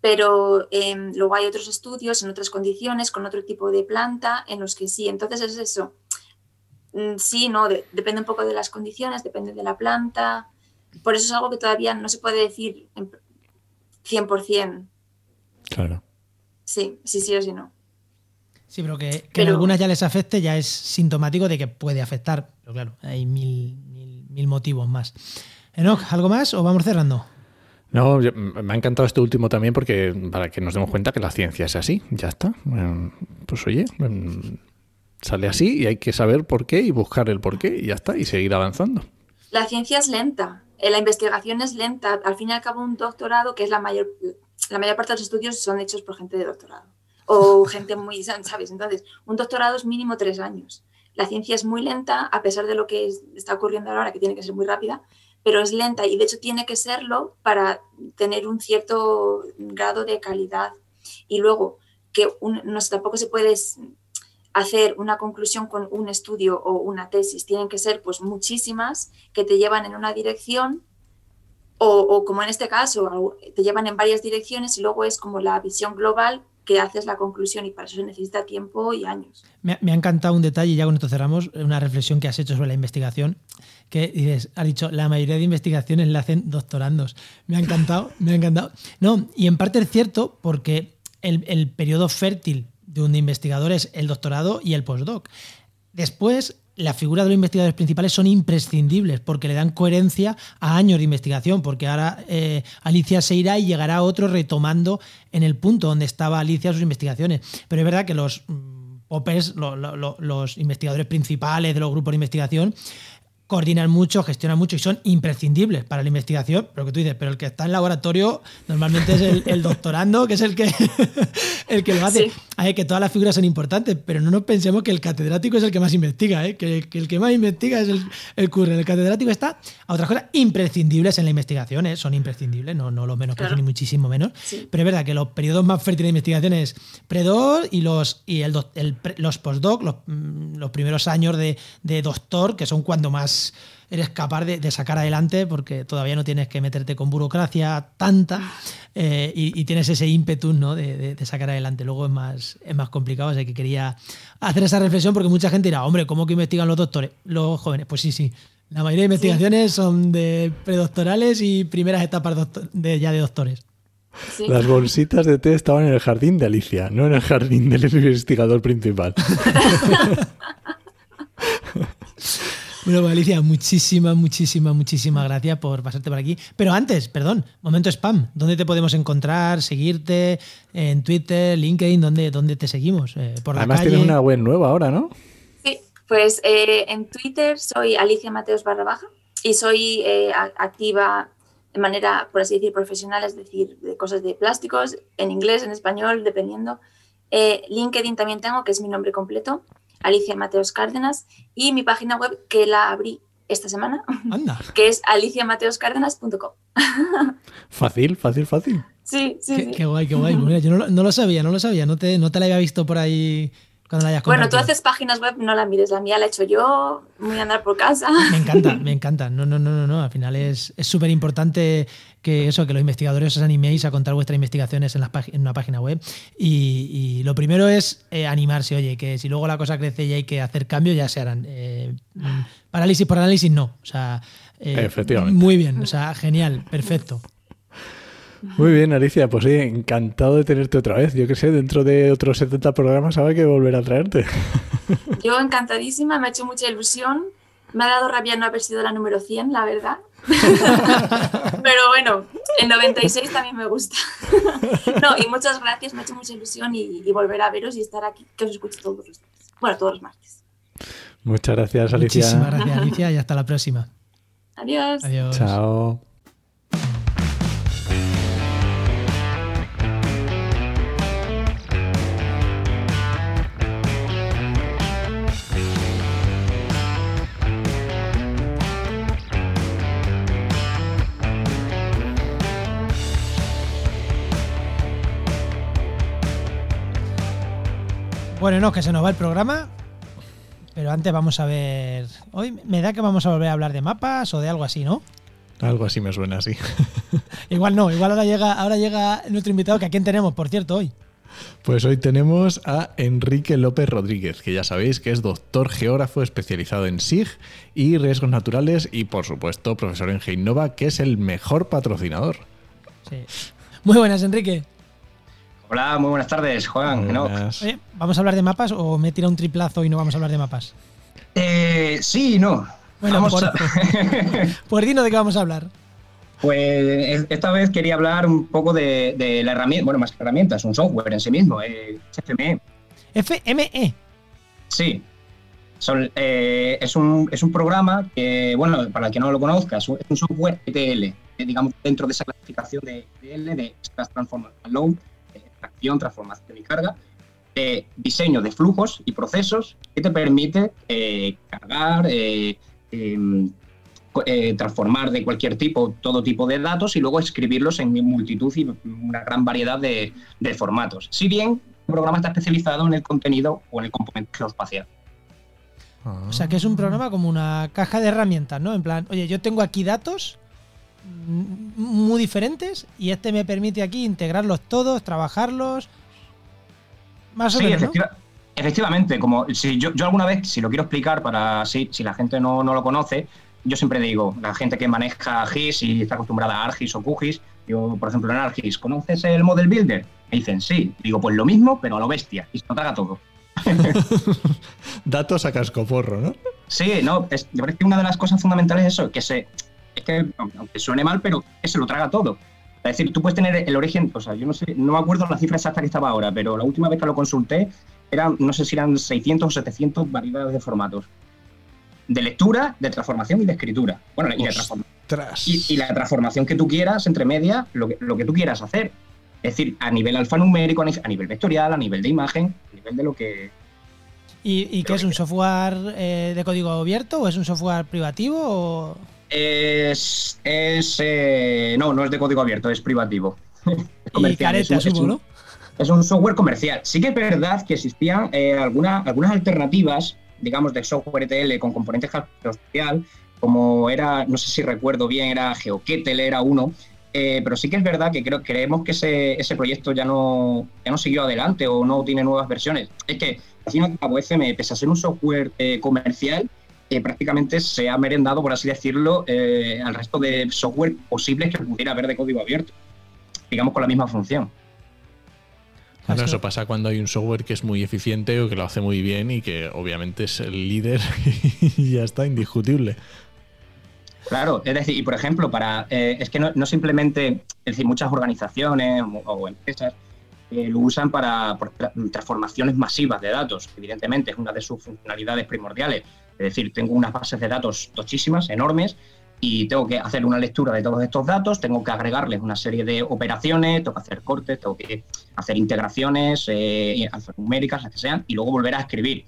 Pero em, luego hay otros estudios en otras condiciones con otro tipo de planta en los que sí. Entonces es eso. Mm, Sí, no, de- depende un poco de las condiciones, depende de la planta. Por eso es algo que todavía no se puede decir en 100%. Claro. Sí, sí, sí o sí no. Sí, pero que, que en algunas ya les afecte ya es sintomático de que puede afectar. Pero claro, hay mil, mil, mil motivos más. Enoch, ¿algo más o vamos cerrando? No, yo- me ha encantado este último también porque para que nos demos cuenta que la ciencia es así, ya está. Eh, Pues oye, mm, sale así y hay que saber por qué y buscar el por qué y ya está, y seguir avanzando. La ciencia es lenta, eh, la investigación es lenta. Al fin y al cabo, un doctorado, que es la mayor, la mayor parte de los estudios, son hechos por gente de doctorado o gente muy, ¿sabes? Entonces, un doctorado es mínimo tres años. La ciencia es muy lenta, a pesar de lo que es- está ocurriendo ahora, que tiene que ser muy rápida, pero es lenta y de hecho tiene que serlo para tener un cierto grado de calidad. Y luego, que un- no tampoco se puede hacer una conclusión con un estudio o una tesis. Tienen que ser pues muchísimas que te llevan en una dirección o, como en este caso, te llevan en varias direcciones y luego es como la visión global que haces la conclusión y para eso se necesita tiempo y años. Me, ha- me ha encantado un detalle, ya con esto cerramos, una reflexión que has hecho sobre la investigación, que dices, has dicho, la mayoría de investigaciones la hacen doctorandos. Me ha encantado, me ha encantado. No, y en parte es cierto porque el, el periodo fértil de un investigador es el doctorado y el postdoc. Después, la figura de los investigadores principales son imprescindibles porque le dan coherencia a años de investigación, porque ahora eh, Alicia se irá y llegará otro retomando en el punto donde estaba Alicia sus investigaciones. Pero es verdad que los mm, lo- los investigadores principales de los grupos de investigación, coordinan mucho, gestionan mucho y son imprescindibles para la investigación, pero que tú dices, pero el que está en laboratorio normalmente es el, doctorando, que es el que, el que lo hace. Hay que todas las figuras son importantes, pero no nos pensemos que el catedrático es el que más investiga, ¿eh? que, el que más investiga es el, el curre. El catedrático está a otras cosas imprescindibles en la investigación, ¿eh? son imprescindibles, no, no los menos claro. ni muchísimo menos. Pero es verdad que los periodos más fértiles de investigación es predor y los, y el, los postdoc, los, mm, los primeros años de, de doctor, que son cuando más eres capaz de, sacar adelante porque todavía no tienes que meterte con burocracia tanta eh, y, tienes ese ímpetu ¿no? de, sacar adelante. Luego es más, es más complicado, así que quería hacer esa reflexión porque mucha gente dirá, hombre, ¿cómo que investigan los doctores, los jóvenes? Pues sí, sí. La mayoría de investigaciones son de predoctorales y primeras etapas de, ya de doctores. Las bolsitas de té estaban en el jardín de Alicia, no en el jardín del investigador principal. Bueno, pues, Alicia, muchísimas, muchísimas, muchísimas gracias por pasarte por aquí. Pero antes, perdón, momento spam. ¿Dónde te podemos encontrar, seguirte? En Twitter, LinkedIn, ¿dónde, dónde te seguimos? Eh, por Además tienes una web nueva ahora, ¿no? Sí, pues eh, en Twitter soy Alicia Mateos barra baja y soy eh, activa de manera, por así decir, profesional, es decir, de cosas de plásticos, en inglés, en español, dependiendo. LinkedIn también tengo, que es mi nombre completo. Alicia Mateos Cárdenas, y mi página web que la abrí esta semana, que es aliciamateoscárdenas.com. Fácil, fácil, fácil. Sí, sí. Qué, guay, qué guay. yo no, lo sabía, no lo sabía, no te, no te la había visto por ahí bueno, tú haces páginas web, no la mires, la mía la he hecho yo, voy a andar por casa. Me encanta, me encanta. No, no, no, no, no. Al final es súper importante que eso, que los investigadores os animéis a contar vuestras investigaciones en, en una página web. Y, lo primero es eh, animarse, oye, que si luego la cosa crece y hay que hacer cambios, ya se harán. Eh, parálisis por análisis, no. O sea, eh, Efectivamente. muy bien, o sea, genial, perfecto. Muy bien, Alicia, pues sí, encantado de tenerte otra vez. Yo que sé, dentro de otros 70 programas habrá que volver a traerte. Yo encantadísima, me ha hecho mucha ilusión. Me ha dado rabia no haber sido la número 100, la verdad. Pero bueno, el 96 también me gusta. No, y muchas gracias, me ha hecho mucha ilusión y, volver a veros y estar aquí, que os escucho todos los días. Bueno, todos los martes. Muchas gracias, Alicia. Muchísimas gracias, Alicia, y hasta la próxima. Adiós. Adiós. Chao. Bueno, no, que se nos va el programa. Pero antes vamos a ver. Hoy me da que vamos a volver a hablar de mapas o de algo así, ¿no? Algo así me suena así. igual no, igual ahora llega, ahora llega nuestro invitado, que a quién tenemos, por cierto, hoy. Pues hoy tenemos a Enrique López Rodríguez, que ya sabéis que es doctor geógrafo especializado en SIG y riesgos naturales y por supuesto profesor en Geinova, que es el mejor patrocinador. Sí. Muy buenas, Enrique. Hola, muy buenas tardes, Juan. ¿vamos a hablar de mapas o me tira un triplazo y no vamos a hablar de mapas? Eh, sí, no. Bueno, vamos por, a... pues de qué vamos a hablar. Pues esta vez quería hablar un poco de, la herramienta, bueno, más que herramientas, un software en sí mismo, eh, FME. FME. Sí. Eh, es, un, es un programa que, bueno, para el que no lo conozca, es un, software ETL, eh, digamos, dentro de esa clasificación de ETL, de Stress Transformation Load, acción, transformación y carga, de diseño de flujos y procesos que te permite eh, cargar, eh, em, eh, transformar de cualquier tipo, todo tipo de datos y luego escribirlos en multitud y una gran variedad de, formatos. Si bien el programa está especializado en el contenido o en el componente geoespacial. O sea que es un programa como una caja de herramientas, ¿no? En plan, oye, yo tengo aquí datos muy diferentes y este me permite aquí integrarlos todos, trabajarlos. Más o menos. Efectivamente, como si yo, alguna vez, si lo quiero explicar para si, si la gente no, lo conoce, yo siempre digo, la gente que maneja GIS y está acostumbrada a ARGIS o QGIS, yo, por ejemplo, en ARGIS, ¿conoces el Model Builder? Me dicen, sí. Digo, pues lo mismo, pero a lo bestia, y se lo traga todo. Datos a cascoporro, ¿no? Sí, no, es, yo creo que una de las cosas fundamentales es eso, que se, es que, aunque suene mal, pero que se lo traga todo. Es decir, tú puedes tener el origen, o sea, yo no sé, no me acuerdo la cifra exacta que estaba ahora, pero la última vez que lo consulté, eran, no sé si eran 600 o 700 variedades de formatos. de lectura, de transformación y de escritura. Bueno, y, de y, la transformación que tú quieras, entre medias, lo que, lo que tú quieras hacer. Es decir, a nivel alfanumérico, a nivel vectorial, a nivel de imagen, a nivel de lo que, ¿Y, qué es un software eh, de código abierto o es un software privativo? Es. es eh, no, no es de código abierto, es privativo. es comercial. es, un, es, un, software comercial. Sí que es verdad que existían eh, algunas alternativas, digamos, de software ETL con componentes social, como era, no sé si recuerdo bien, era GeoKettle, era uno. pero sí que es verdad que creo, creemos que ese, ese proyecto ya no, ya no siguió adelante o no tiene nuevas versiones. Es que al fin y al cabo, pese a ser un software eh, comercial, eh, prácticamente se ha merendado, por así decirlo, eh, al resto de software posibles que pudiera haber de código abierto, digamos con la misma función. Bueno, eso pasa cuando hay un software que es muy eficiente o que lo hace muy bien y que obviamente es el líder y ya está, indiscutible. Claro, es decir, y por ejemplo, para es que no, simplemente, es decir, muchas organizaciones o empresas lo usan para transformaciones masivas de datos. Evidentemente, es una de sus funcionalidades primordiales. Es decir, tengo unas bases de datos tochísimas, enormes, y tengo que hacer una lectura de todos estos datos, tengo que agregarles una serie de operaciones, tengo que hacer cortes, tengo que hacer integraciones eh, alfanuméricas, las que sean, y luego volver a escribir.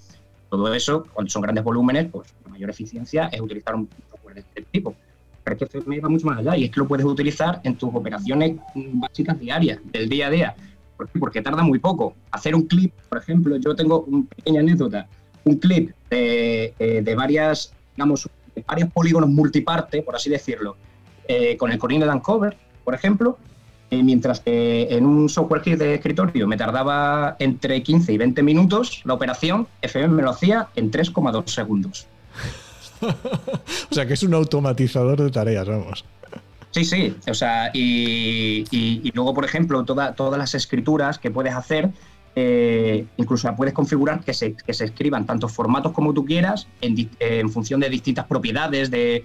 Todo eso, cuando son grandes volúmenes, pues la mayor eficiencia es utilizar un software de este tipo. Pero es que me va mucho más allá y es que lo puedes utilizar en tus operaciones básicas diarias, del día a día. Porque tarda muy poco. Hacer un clip, por ejemplo, yo tengo una pequeña anécdota, un clip de, eh, varias, digamos, varios polígonos multiparte, por así decirlo, eh, con el Corine Cover, por ejemplo, eh, mientras que en un software kit de escritorio me tardaba entre 15 y 20 minutos la operación, FM me lo hacía en 3,2 segundos. o sea que es un automatizador de tareas, vamos. Sí, sí, o sea, y, luego, por ejemplo, todas las escrituras que puedes hacer, eh, incluso puedes configurar que se, escriban tantos formatos como tú quieras en, función de distintas propiedades de,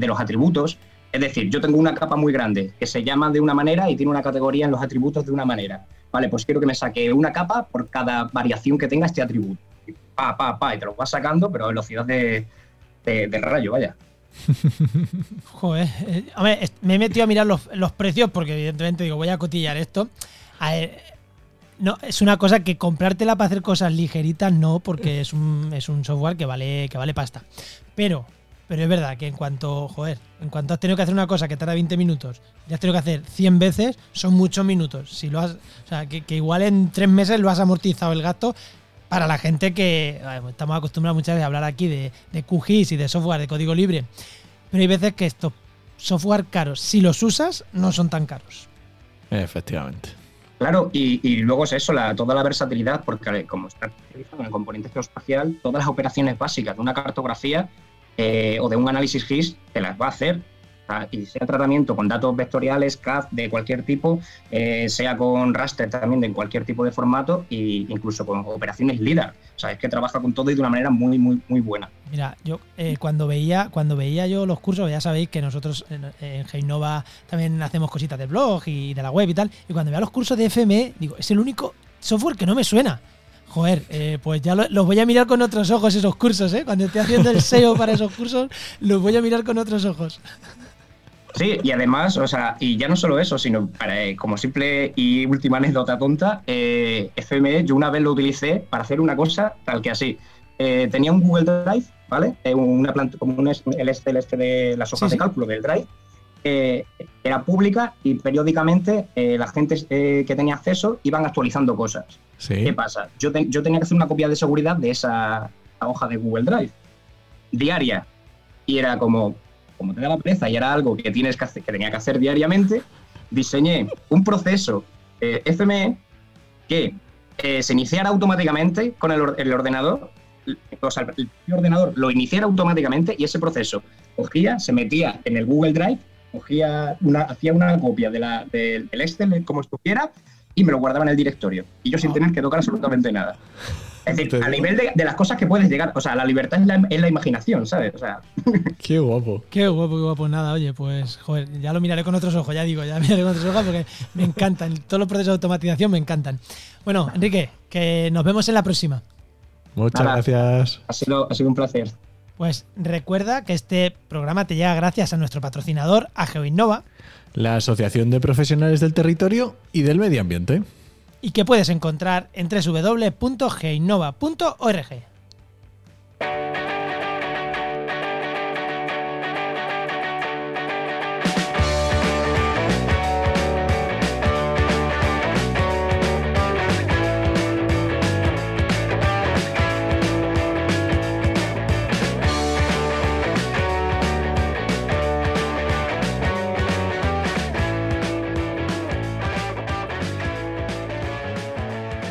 los atributos. Es decir, yo tengo una capa muy grande que se llama de una manera y tiene una categoría en los atributos de una manera. Vale, pues quiero que me saque una capa por cada variación que tenga este atributo. Pa, pa, pa, y te lo vas sacando, pero a velocidad de, del rayo, vaya. Joder, eh, me he metido a mirar los, precios porque evidentemente digo, voy a cotillar esto. A ver, no, es una cosa que comprártela para hacer cosas ligeritas no, porque es un, es un software que vale, que vale pasta. Pero, pero es verdad que en cuanto, joder, en cuanto has tenido que hacer una cosa que tarda 20 minutos y has tenido que hacer 100 veces, son muchos minutos. Si lo has, o sea, que, igual en tres meses lo has amortizado el gasto para la gente que estamos acostumbrados muchas veces a hablar aquí de, de QGIS y de software de código libre, pero hay veces que estos software caros, si los usas, no son tan caros. Efectivamente. Claro, y, luego es eso, la, toda la versatilidad, porque como está utilizado en el componente geoespacial, todas las operaciones básicas de una cartografía eh, o de un análisis GIS te las va a hacer y sea tratamiento con datos vectoriales, CAD de cualquier tipo, eh, sea con raster también de cualquier tipo de formato e incluso con operaciones LIDAR. O sea, es que trabaja con todo y de una manera muy, muy, muy buena. Mira, yo eh, cuando veía cuando veía yo los cursos, ya sabéis que nosotros en, en también hacemos cositas de blog y de la web y tal, y cuando veía los cursos de FME, digo, es el único software que no me suena. Joder, eh, pues ya los voy a mirar con otros ojos esos cursos, ¿eh? Cuando esté haciendo el SEO para esos cursos, los voy a mirar con otros ojos. Sí, y además, o sea, y ya no solo eso, sino para, eh, como simple y última anécdota tonta, eh, FME yo una vez lo utilicé para hacer una cosa tal que así. Eh, tenía un Google Drive, ¿vale? una planta, como un, el, este, el este de las hojas de cálculo del Drive, era pública y periódicamente la gente que tenía acceso iban actualizando cosas. ¿Qué pasa? Yo, yo tenía que hacer una copia de seguridad de esa hoja de Google Drive, diaria. Y era como, como te da la pereza y era algo que, tienes que, hacer, que tenía que hacer diariamente, diseñé un proceso eh, FME que eh, se iniciara automáticamente con el, ordenador, o sea, el ordenador lo iniciara automáticamente y ese proceso cogía, se metía en el Google Drive, cogía una, hacía una copia de la, del Excel como estuviera y me lo guardaba en el directorio. Y yo sin tener que tocar absolutamente nada. Es decir, a nivel de, las cosas que puedes llegar, o sea, la libertad es la, imaginación, ¿sabes? O sea. Qué guapo. Qué guapo, qué guapo. Nada, oye, pues, joder, ya lo miraré con otros ojos, ya digo, ya miraré con otros ojos porque me encantan. Todos los procesos de automatización me encantan. Bueno, Enrique, que nos vemos en la próxima. Muchas gracias. Ha sido, ha sido un placer. Pues recuerda que este programa te llega gracias a nuestro patrocinador, a GeoInnova, La Asociación de Profesionales del Territorio y del Medio Ambiente. Y que puedes encontrar en www.geinnova.org.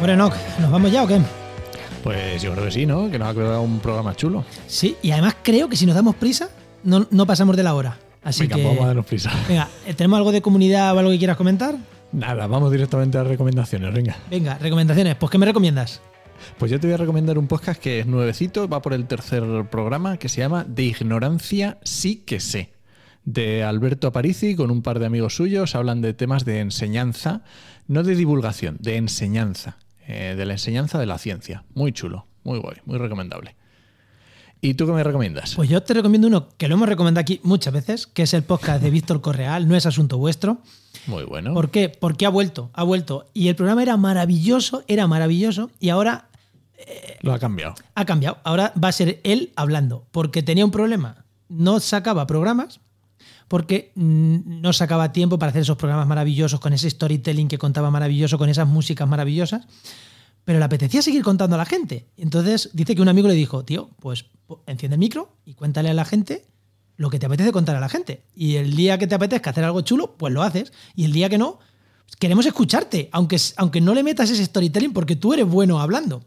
Bueno, Enoch, ¿nos vamos ya o qué? Pues yo creo que sí, ¿no? Que nos ha quedado un programa chulo. Sí, y además creo que si nos damos prisa, no, no pasamos de la hora. Así Venga, que. vamos a darnos prisa. Venga, ¿tenemos algo de comunidad o algo que quieras comentar? Nada, vamos directamente a las recomendaciones, venga. Venga, recomendaciones. Pues, ¿qué me recomiendas? Pues yo te voy a recomendar un podcast que es nuevecito, va por el tercer programa, que se llama De Ignorancia sí que sé. De Alberto Aparici, con un par de amigos suyos, hablan de temas de enseñanza, no de divulgación, de enseñanza, eh, de la enseñanza de la ciencia. Muy chulo, muy guay, muy recomendable. ¿Y tú qué me recomiendas? Pues yo te recomiendo uno que lo hemos recomendado aquí muchas veces, que es el podcast de Víctor Correal, no es asunto vuestro. Muy bueno. ¿Por qué? Porque ha vuelto, ha vuelto. Y el programa era maravilloso, era maravilloso, y ahora Lo ha cambiado. ha cambiado. Ahora va a ser él hablando, porque tenía un problema. No sacaba programas, porque no sacaba tiempo para hacer esos programas maravillosos, con ese storytelling que contaba maravilloso, con esas músicas maravillosas. Pero le apetecía seguir contando a la gente. Entonces dice que un amigo le dijo, tío, pues enciende el micro y cuéntale a la gente lo que te apetece contar a la gente. Y el día que te apetezca hacer algo chulo, pues lo haces. Y el día que no, queremos escucharte, aunque, aunque no le metas ese storytelling porque tú eres bueno hablando.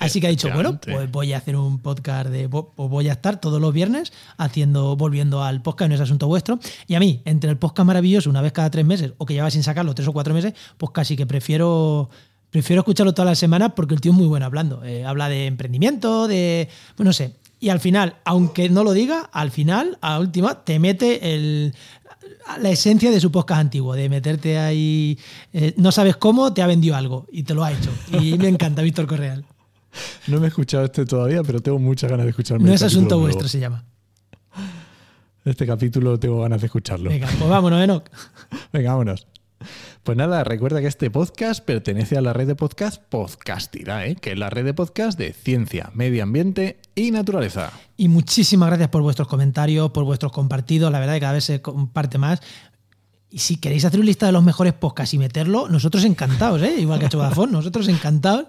Así que ha dicho, bueno, pues voy a hacer un podcast de. pues voy a estar todos los viernes haciendo, volviendo al podcast, no es asunto vuestro. Y a mí, entre el podcast maravilloso una vez cada tres meses, o que lleva sin sacarlo tres o cuatro meses, pues casi que prefiero. Prefiero escucharlo todas las semanas porque el tío es muy bueno hablando. Eh, habla de emprendimiento, de. pues no sé. Y al final, aunque no lo diga, al final, a última, te mete el, la esencia de su podcast antiguo, de meterte ahí, eh, no sabes cómo, te ha vendido algo y te lo ha hecho. Y me encanta Víctor Correal. No me he escuchado este todavía, pero tengo muchas ganas de escucharme. No el es asunto nuevo. vuestro, se llama. Este capítulo tengo ganas de escucharlo. Venga, pues vámonos, Enoch. Venga, vámonos. Pues nada, recuerda que este podcast pertenece a la red de podcast Podcastira, ¿eh? que es la red de podcast de ciencia, medio ambiente y naturaleza. Y muchísimas gracias por vuestros comentarios, por vuestros compartidos. La verdad que cada vez se comparte más. Y si queréis hacer una lista de los mejores podcasts y meterlo, nosotros encantados, ¿eh? igual que ha hecho Vodafone, nosotros encantados.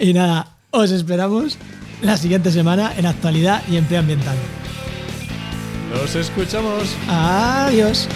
Y nada, os esperamos la siguiente semana en actualidad y empleo ambiental. Nos escuchamos. Adiós.